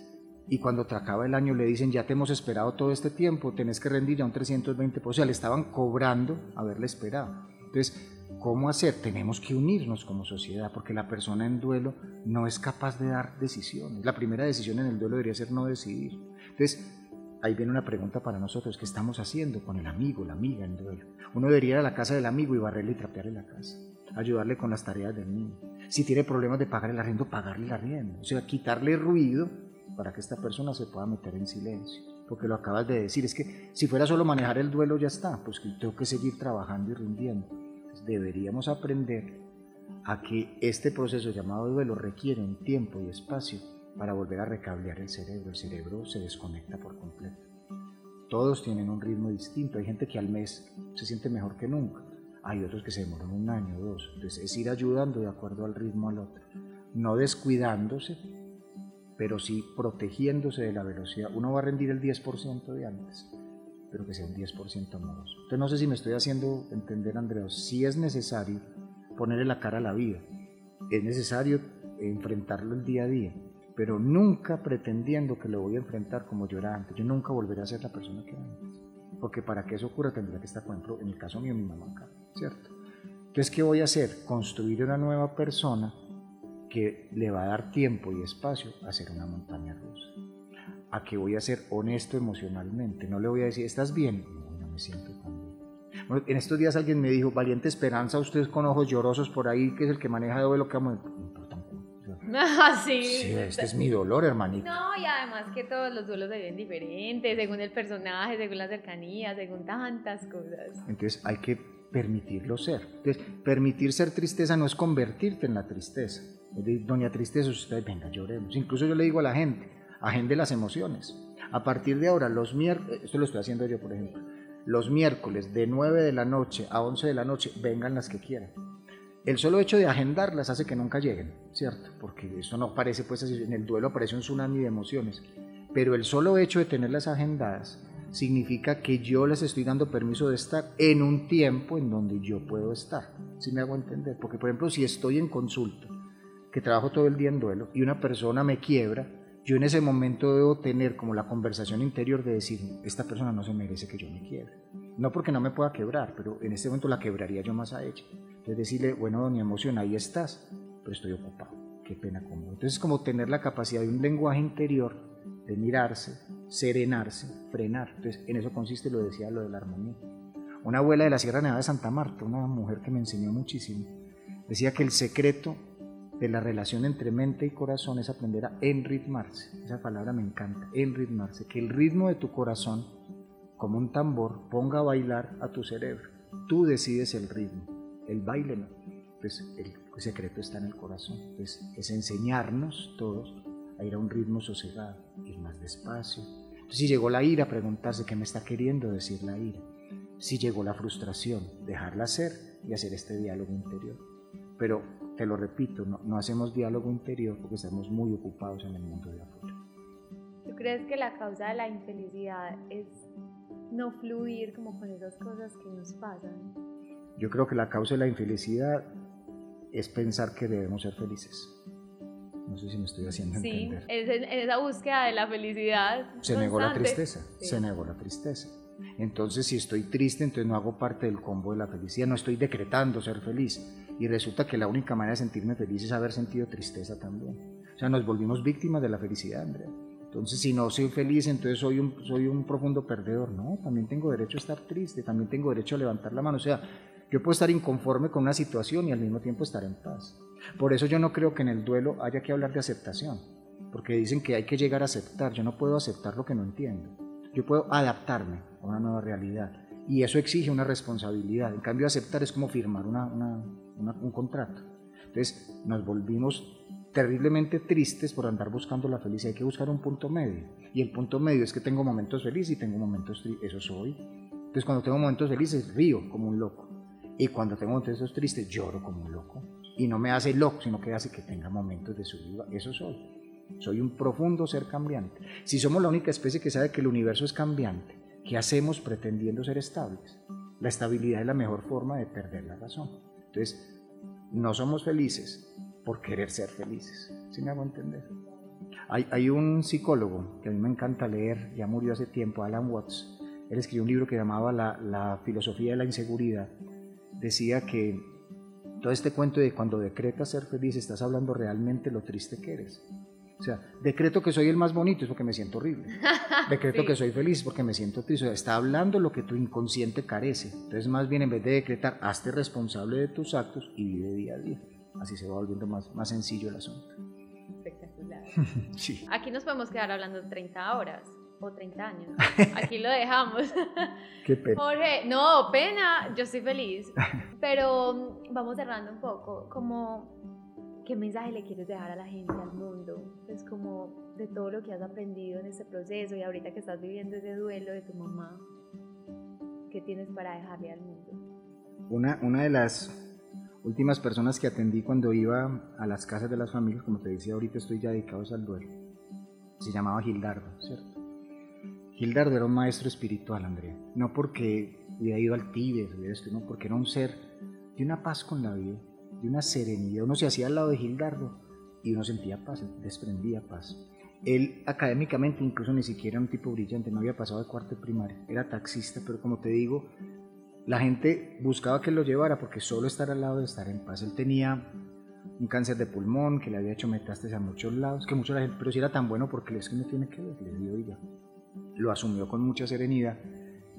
y cuando te acaba el año le dicen ya te hemos esperado todo este tiempo, tenés que rendir ya un 320%, o sea, le estaban cobrando haberle esperado. Entonces, ¿cómo hacer? Tenemos que unirnos como sociedad, porque la persona en duelo no es capaz de dar decisiones. La primera decisión en el duelo debería ser no decidir. Entonces, ahí viene una pregunta para nosotros, ¿qué estamos haciendo con el amigo, la amiga en duelo? Uno debería ir a la casa del amigo y barrerle y trapearle la casa, ayudarle con las tareas del niño. Si tiene problemas de pagar el arriendo, pagarle el arriendo. O sea, quitarle ruido para que esta persona se pueda meter en silencio. Porque lo acabas de decir, es que si fuera solo manejar el duelo ya está, pues que tengo que seguir trabajando y rindiendo. Deberíamos aprender a que este proceso llamado duelo requiere un tiempo y espacio para volver a recablear el cerebro. El cerebro se desconecta por completo. Todos tienen un ritmo distinto. Hay gente que al mes se siente mejor que nunca. Hay otros que se demoran un año o dos. Entonces es ir ayudando de acuerdo al ritmo al otro. No descuidándose, pero sí protegiéndose de la velocidad. Uno va a rendir el 10% de antes, pero que sea un 10% amoroso. Entonces no sé si me estoy haciendo entender, Andrea, si es necesario ponerle la cara a la vida, es necesario enfrentarlo el día a día, pero nunca pretendiendo que lo voy a enfrentar como yo era antes. Yo nunca volveré a ser la persona que era antes. Porque para que eso ocurra tendría que estar, por ejemplo, en el caso mío, mi mamá acá, ¿cierto? Entonces, ¿qué voy a hacer? Construir una nueva persona que le va a dar tiempo y espacio a ser una montaña rusa. A que voy a ser honesto emocionalmente. No le voy a decir, ¿estás bien? No, no me siento tan bien. Bueno, en estos días alguien me dijo, valiente esperanza, usted con ojos llorosos por ahí, que es el que maneja de lo que vamos Ah, sí. Sí, este es mi dolor, hermanito. No, y además que todos los duelos se ven diferentes, según el personaje, según la cercanía, según tantas cosas. Entonces hay que permitirlo ser. Entonces, permitir ser tristeza no es convertirte en la tristeza. Doña Tristeza, usted, venga, lloremos. Incluso yo le digo a la gente, agende las emociones. A partir de ahora, los miércoles, esto lo estoy haciendo yo, por ejemplo, los miércoles de 9 de la noche a 11 de la noche, vengan las que quieran. El solo hecho de agendarlas hace que nunca lleguen, ¿cierto? Porque eso no parece, pues en el duelo aparece un tsunami de emociones. Pero el solo hecho de tenerlas agendadas significa que yo les estoy dando permiso de estar en un tiempo en donde yo puedo estar. ¿Sí me hago entender? Porque, por ejemplo, si estoy en consulta, que trabajo todo el día en duelo, y una persona me quiebra, yo en ese momento debo tener como la conversación interior de decir, esta persona no se merece que yo me quiebre. No porque no me pueda quebrar, pero en este momento la quebraría yo más a ella. Entonces decirle, bueno, doña emoción, ahí estás, pero estoy ocupado, qué pena conmigo. Entonces como tener la capacidad de un lenguaje interior, de mirarse, serenarse, frenar. Entonces en eso consiste, lo decía, lo de la armonía. Una abuela de la Sierra Nevada de Santa Marta, una mujer que me enseñó muchísimo, decía que el secreto de la relación entre mente y corazón es aprender a enritmarse. Esa palabra me encanta, enritmarse. Que el ritmo de tu corazón, como un tambor, ponga a bailar a tu cerebro. Tú decides el ritmo el baile no. Pues el, secreto está en el corazón. Pues es enseñarnos todos a ir a un ritmo sosegado, ir más despacio. si llegó la ira, preguntarse qué me está queriendo decir la ira. Si llegó la frustración, dejarla ser y hacer este diálogo interior. Pero te lo repito, no, no hacemos diálogo interior porque estamos muy ocupados en el mundo de afuera. ¿Tú crees que la causa de la infelicidad es no fluir como con esas cosas que nos pasan? Yo creo que la causa de la infelicidad es pensar que debemos ser felices. No sé si me estoy haciendo entender. Sí, en esa búsqueda de la felicidad. Se negó la tristeza, se negó la tristeza. Entonces, si estoy triste, entonces no hago parte del combo de la felicidad, no estoy decretando ser feliz. Y resulta que la única manera de sentirme feliz es haber sentido tristeza también. O sea, nos volvimos víctimas de la felicidad, Andrea. Entonces, si no soy feliz, entonces soy un, soy un profundo perdedor. No, también tengo derecho a estar triste, también tengo derecho a levantar la mano. O sea, yo puedo estar inconforme con una situación y al mismo tiempo estar en paz. Por eso yo no creo que en el duelo haya que hablar de aceptación, porque dicen que hay que llegar a aceptar. Yo no puedo aceptar lo que no entiendo. Yo puedo adaptarme a una nueva realidad y eso exige una responsabilidad. En cambio, aceptar es como firmar un contrato. Entonces nos volvimos terriblemente tristes por andar buscando la felicidad. Hay que buscar un punto medio. Y el punto medio es que tengo momentos felices y tengo momentos tristes. Eso soy. Entonces cuando tengo momentos felices río como un loco. Y cuando tengo momentos tristes, lloro como un loco. Y no me hace loco, sino que hace que tenga momentos de subida. Eso soy. Soy un profundo ser cambiante. Si somos la única especie que sabe que el universo es cambiante, ¿qué hacemos pretendiendo ser estables? La estabilidad es la mejor forma de perder la razón. Entonces, no somos felices por querer ser felices. ¿Sí me hago entender? Hay, hay, un psicólogo que a mí me encanta leer, ya murió hace tiempo, Alan Watts. Él escribió un libro que llamaba La, la filosofía de la inseguridad decía que todo este cuento de cuando decretas ser feliz, estás hablando realmente lo triste que eres. O sea, decreto que soy el más bonito es porque me siento horrible. Decreto que soy feliz porque me siento triste. O sea, está hablando lo que tu inconsciente carece. Entonces, más bien, en vez de decretar, hazte responsable de tus actos y vive día a día. Así se va volviendo más, más sencillo el asunto. Espectacular. sí. Aquí nos podemos quedar hablando 30 horas o 30 años. Aquí lo dejamos. Qué pena. Jorge, no, pena, yo estoy feliz. Pero mm, vamos cerrando un poco, como, ¿qué mensaje le quieres dejar a la gente, al mundo? Es pues como de todo lo que has aprendido en este proceso y ahorita que estás viviendo ese duelo de tu mamá, ¿qué tienes para dejarle al mundo? Una, una de las últimas personas que atendí cuando iba a las casas de las familias, como te decía ahorita, estoy ya dedicado al duelo. Se llamaba Gildardo, ¿cierto? Gildardo era un maestro espiritual, Andrea. No porque hubiera ido al Tíbet no, porque era un ser de una paz con la vida, de una serenidad. Uno se hacía al lado de Gildardo y uno sentía paz, desprendía paz. Él académicamente incluso ni siquiera era un tipo brillante, no había pasado de cuarto primario, era taxista, pero como te digo, la gente buscaba que lo llevara porque solo estar al lado de estar en paz. Él tenía un cáncer de pulmón que le había hecho metástasis a muchos lados, que mucha gente, pero si era tan bueno porque es que no tiene que ver, le dio ya lo asumió con mucha serenidad.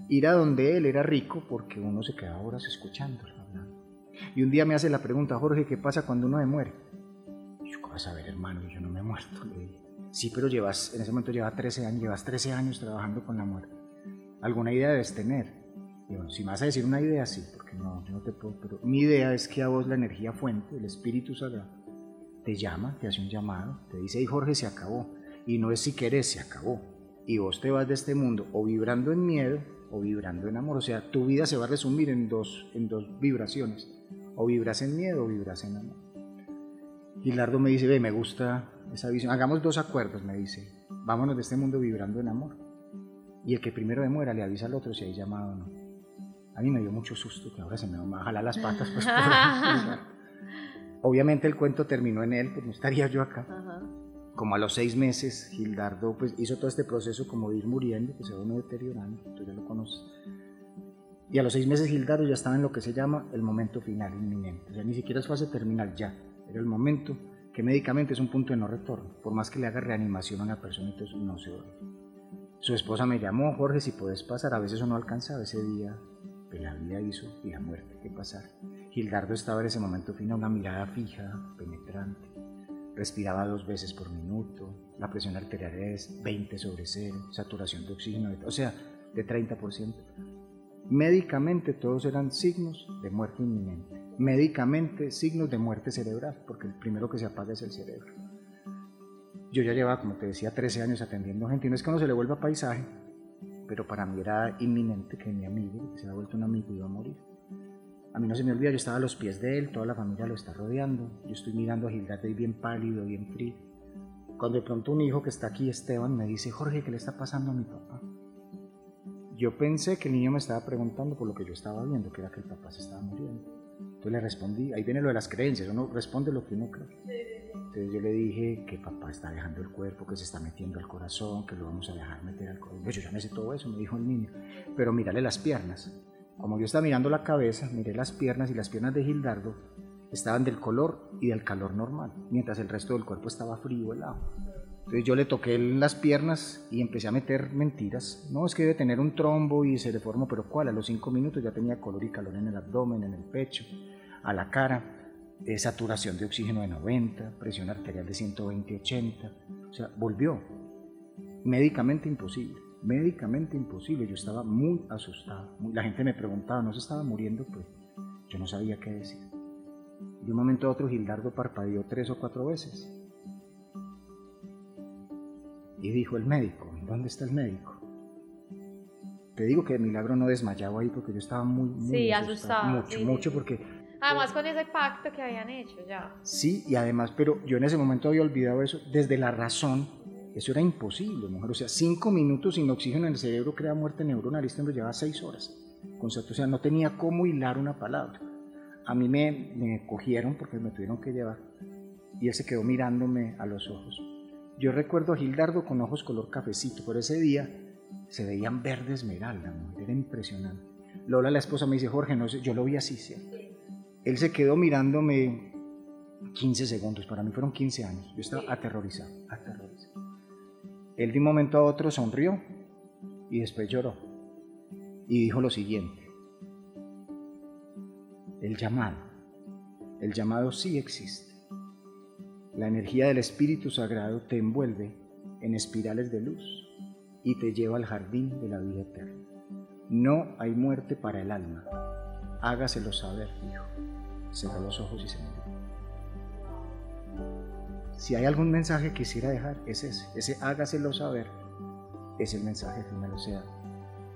Ir a donde él era rico porque uno se quedaba horas escuchándolo. Y un día me hace la pregunta, Jorge, ¿qué pasa cuando uno se muere? vas a ver, hermano, yo no me he muerto, le dije. Sí, pero llevas, en ese momento llevas 13 años, llevas 13 años trabajando con la muerte. ¿Alguna idea debes tener? Digo, si me vas a decir una idea, sí, porque no, yo no te puedo, pero mi idea es que a vos la energía fuente, el Espíritu Sagrado, te llama, te hace un llamado, te dice, y Jorge, se acabó. Y no es si querés, se acabó. Y vos te vas de este mundo o vibrando en miedo o vibrando en amor. O sea, tu vida se va a resumir en dos, en dos vibraciones. O vibras en miedo o vibras en amor. Gilardo me dice, ve, me gusta esa visión. Hagamos dos acuerdos, me dice. Vámonos de este mundo vibrando en amor. Y el que primero demuera le avisa al otro si hay llamado o no. A mí me dio mucho susto que ahora se me van a jalar las patas. Pues, Obviamente el cuento terminó en él, pues no estaría yo acá. Como a los seis meses, Gildardo pues, hizo todo este proceso como de ir muriendo, que se va deteriorando, tú ya lo conoces. Y a los seis meses Gildardo ya estaba en lo que se llama el momento final, inminente. O sea, ni siquiera es fase terminal, ya. Era el momento que médicamente es un punto de no retorno. Por más que le haga reanimación a una persona, entonces no se oye. Su esposa me llamó, Jorge, si puedes pasar. A veces eso no alcanzaba ese día, pero la vida hizo y la muerte que pasar. Gildardo estaba en ese momento final, una mirada fija, penetrante. Respiraba dos veces por minuto, la presión arterial es 20 sobre 0, saturación de oxígeno, o sea, de 30%. Médicamente todos eran signos de muerte inminente. Médicamente signos de muerte cerebral, porque el primero que se apaga es el cerebro. Yo ya llevaba, como te decía, 13 años atendiendo gente y no es que uno se le vuelva paisaje, pero para mí era inminente que mi amigo, que se había vuelto un amigo, iba a morir. A mí no se me olvida, yo estaba a los pies de él, toda la familia lo está rodeando, yo estoy mirando a Gildardo y bien pálido, bien frío. Cuando de pronto un hijo que está aquí, Esteban, me dice, Jorge, ¿qué le está pasando a mi papá? Yo pensé que el niño me estaba preguntando por lo que yo estaba viendo, que era que el papá se estaba muriendo. Entonces le respondí, ahí viene lo de las creencias, uno responde lo que uno cree. Entonces yo le dije que papá está dejando el cuerpo, que se está metiendo al corazón, que lo vamos a dejar meter al corazón. Pues yo ya me sé todo eso, me dijo el niño. Pero mírale las piernas. Como yo estaba mirando la cabeza, miré las piernas y las piernas de Gildardo estaban del color y del calor normal, mientras el resto del cuerpo estaba frío, helado. Entonces yo le toqué las piernas y empecé a meter mentiras. No, es que debe tener un trombo y se deformó, pero ¿cuál? A los cinco minutos ya tenía color y calor en el abdomen, en el pecho, a la cara, eh, saturación de oxígeno de 90, presión arterial de 120-80. O sea, volvió. Médicamente imposible médicamente imposible. Yo estaba muy asustado. La gente me preguntaba, ¿no se estaba muriendo? Pues yo no sabía qué decir. De un momento a otro Gildardo parpadeó tres o cuatro veces. Y dijo el médico, ¿dónde está el médico? Te digo que de milagro no desmayaba ahí porque yo estaba muy, muy asustado. Mucho, mucho porque... Además con ese pacto que habían hecho ya. Sí, y además, pero yo en ese momento había olvidado eso desde la razón eso era imposible, mujer. O sea, cinco minutos sin oxígeno en el cerebro crea muerte neuronal. Este hombre llevaba seis horas. O sea, no tenía cómo hilar una palabra. A mí me, me cogieron porque me tuvieron que llevar. Y él se quedó mirándome a los ojos. Yo recuerdo a Gildardo con ojos color cafecito, pero ese día se veían verde esmeralda, mujer. Era impresionante. Lola, la esposa, me dice, Jorge, no sé, yo lo vi así, ¿sí? Él se quedó mirándome 15 segundos, para mí fueron 15 años. Yo estaba aterrorizado, aterrorizado. Él de un momento a otro sonrió y después lloró y dijo lo siguiente, el llamado, el llamado sí existe. La energía del Espíritu Sagrado te envuelve en espirales de luz y te lleva al jardín de la vida eterna. No hay muerte para el alma. Hágaselo saber, hijo. Cerró los ojos y se murió. Si hay algún mensaje que quisiera dejar, es ese. Ese hágaselo saber. Es el mensaje final. O sea,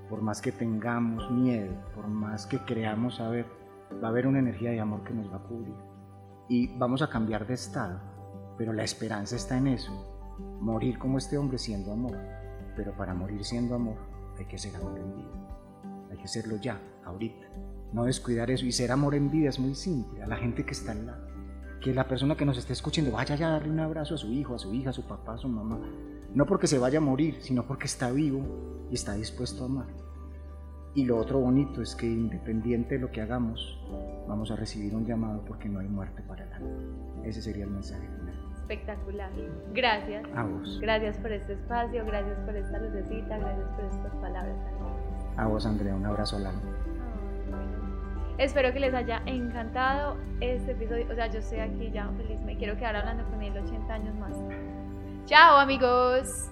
por más que tengamos miedo, por más que creamos saber, va a haber una energía de amor que nos va a cubrir. Y vamos a cambiar de estado. Pero la esperanza está en eso. Morir como este hombre siendo amor. Pero para morir siendo amor hay que ser amor en vida. Hay que serlo ya, ahorita. No descuidar eso. Y ser amor en vida es muy simple. A la gente que está al lado que la persona que nos esté escuchando vaya ya a darle un abrazo a su hijo, a su hija, a su papá, a su mamá. No porque se vaya a morir, sino porque está vivo y está dispuesto a amar. Y lo otro bonito es que independiente de lo que hagamos, vamos a recibir un llamado porque no hay muerte para el alma. Ese sería el mensaje final. Espectacular. Gracias. A vos. Gracias por este espacio, gracias por esta lucecita, gracias por estas palabras. A vos, Andrea, un abrazo al alma. Espero que les haya encantado este episodio. O sea, yo estoy aquí ya feliz. Me quiero quedar hablando con él 80 años más. Chao amigos.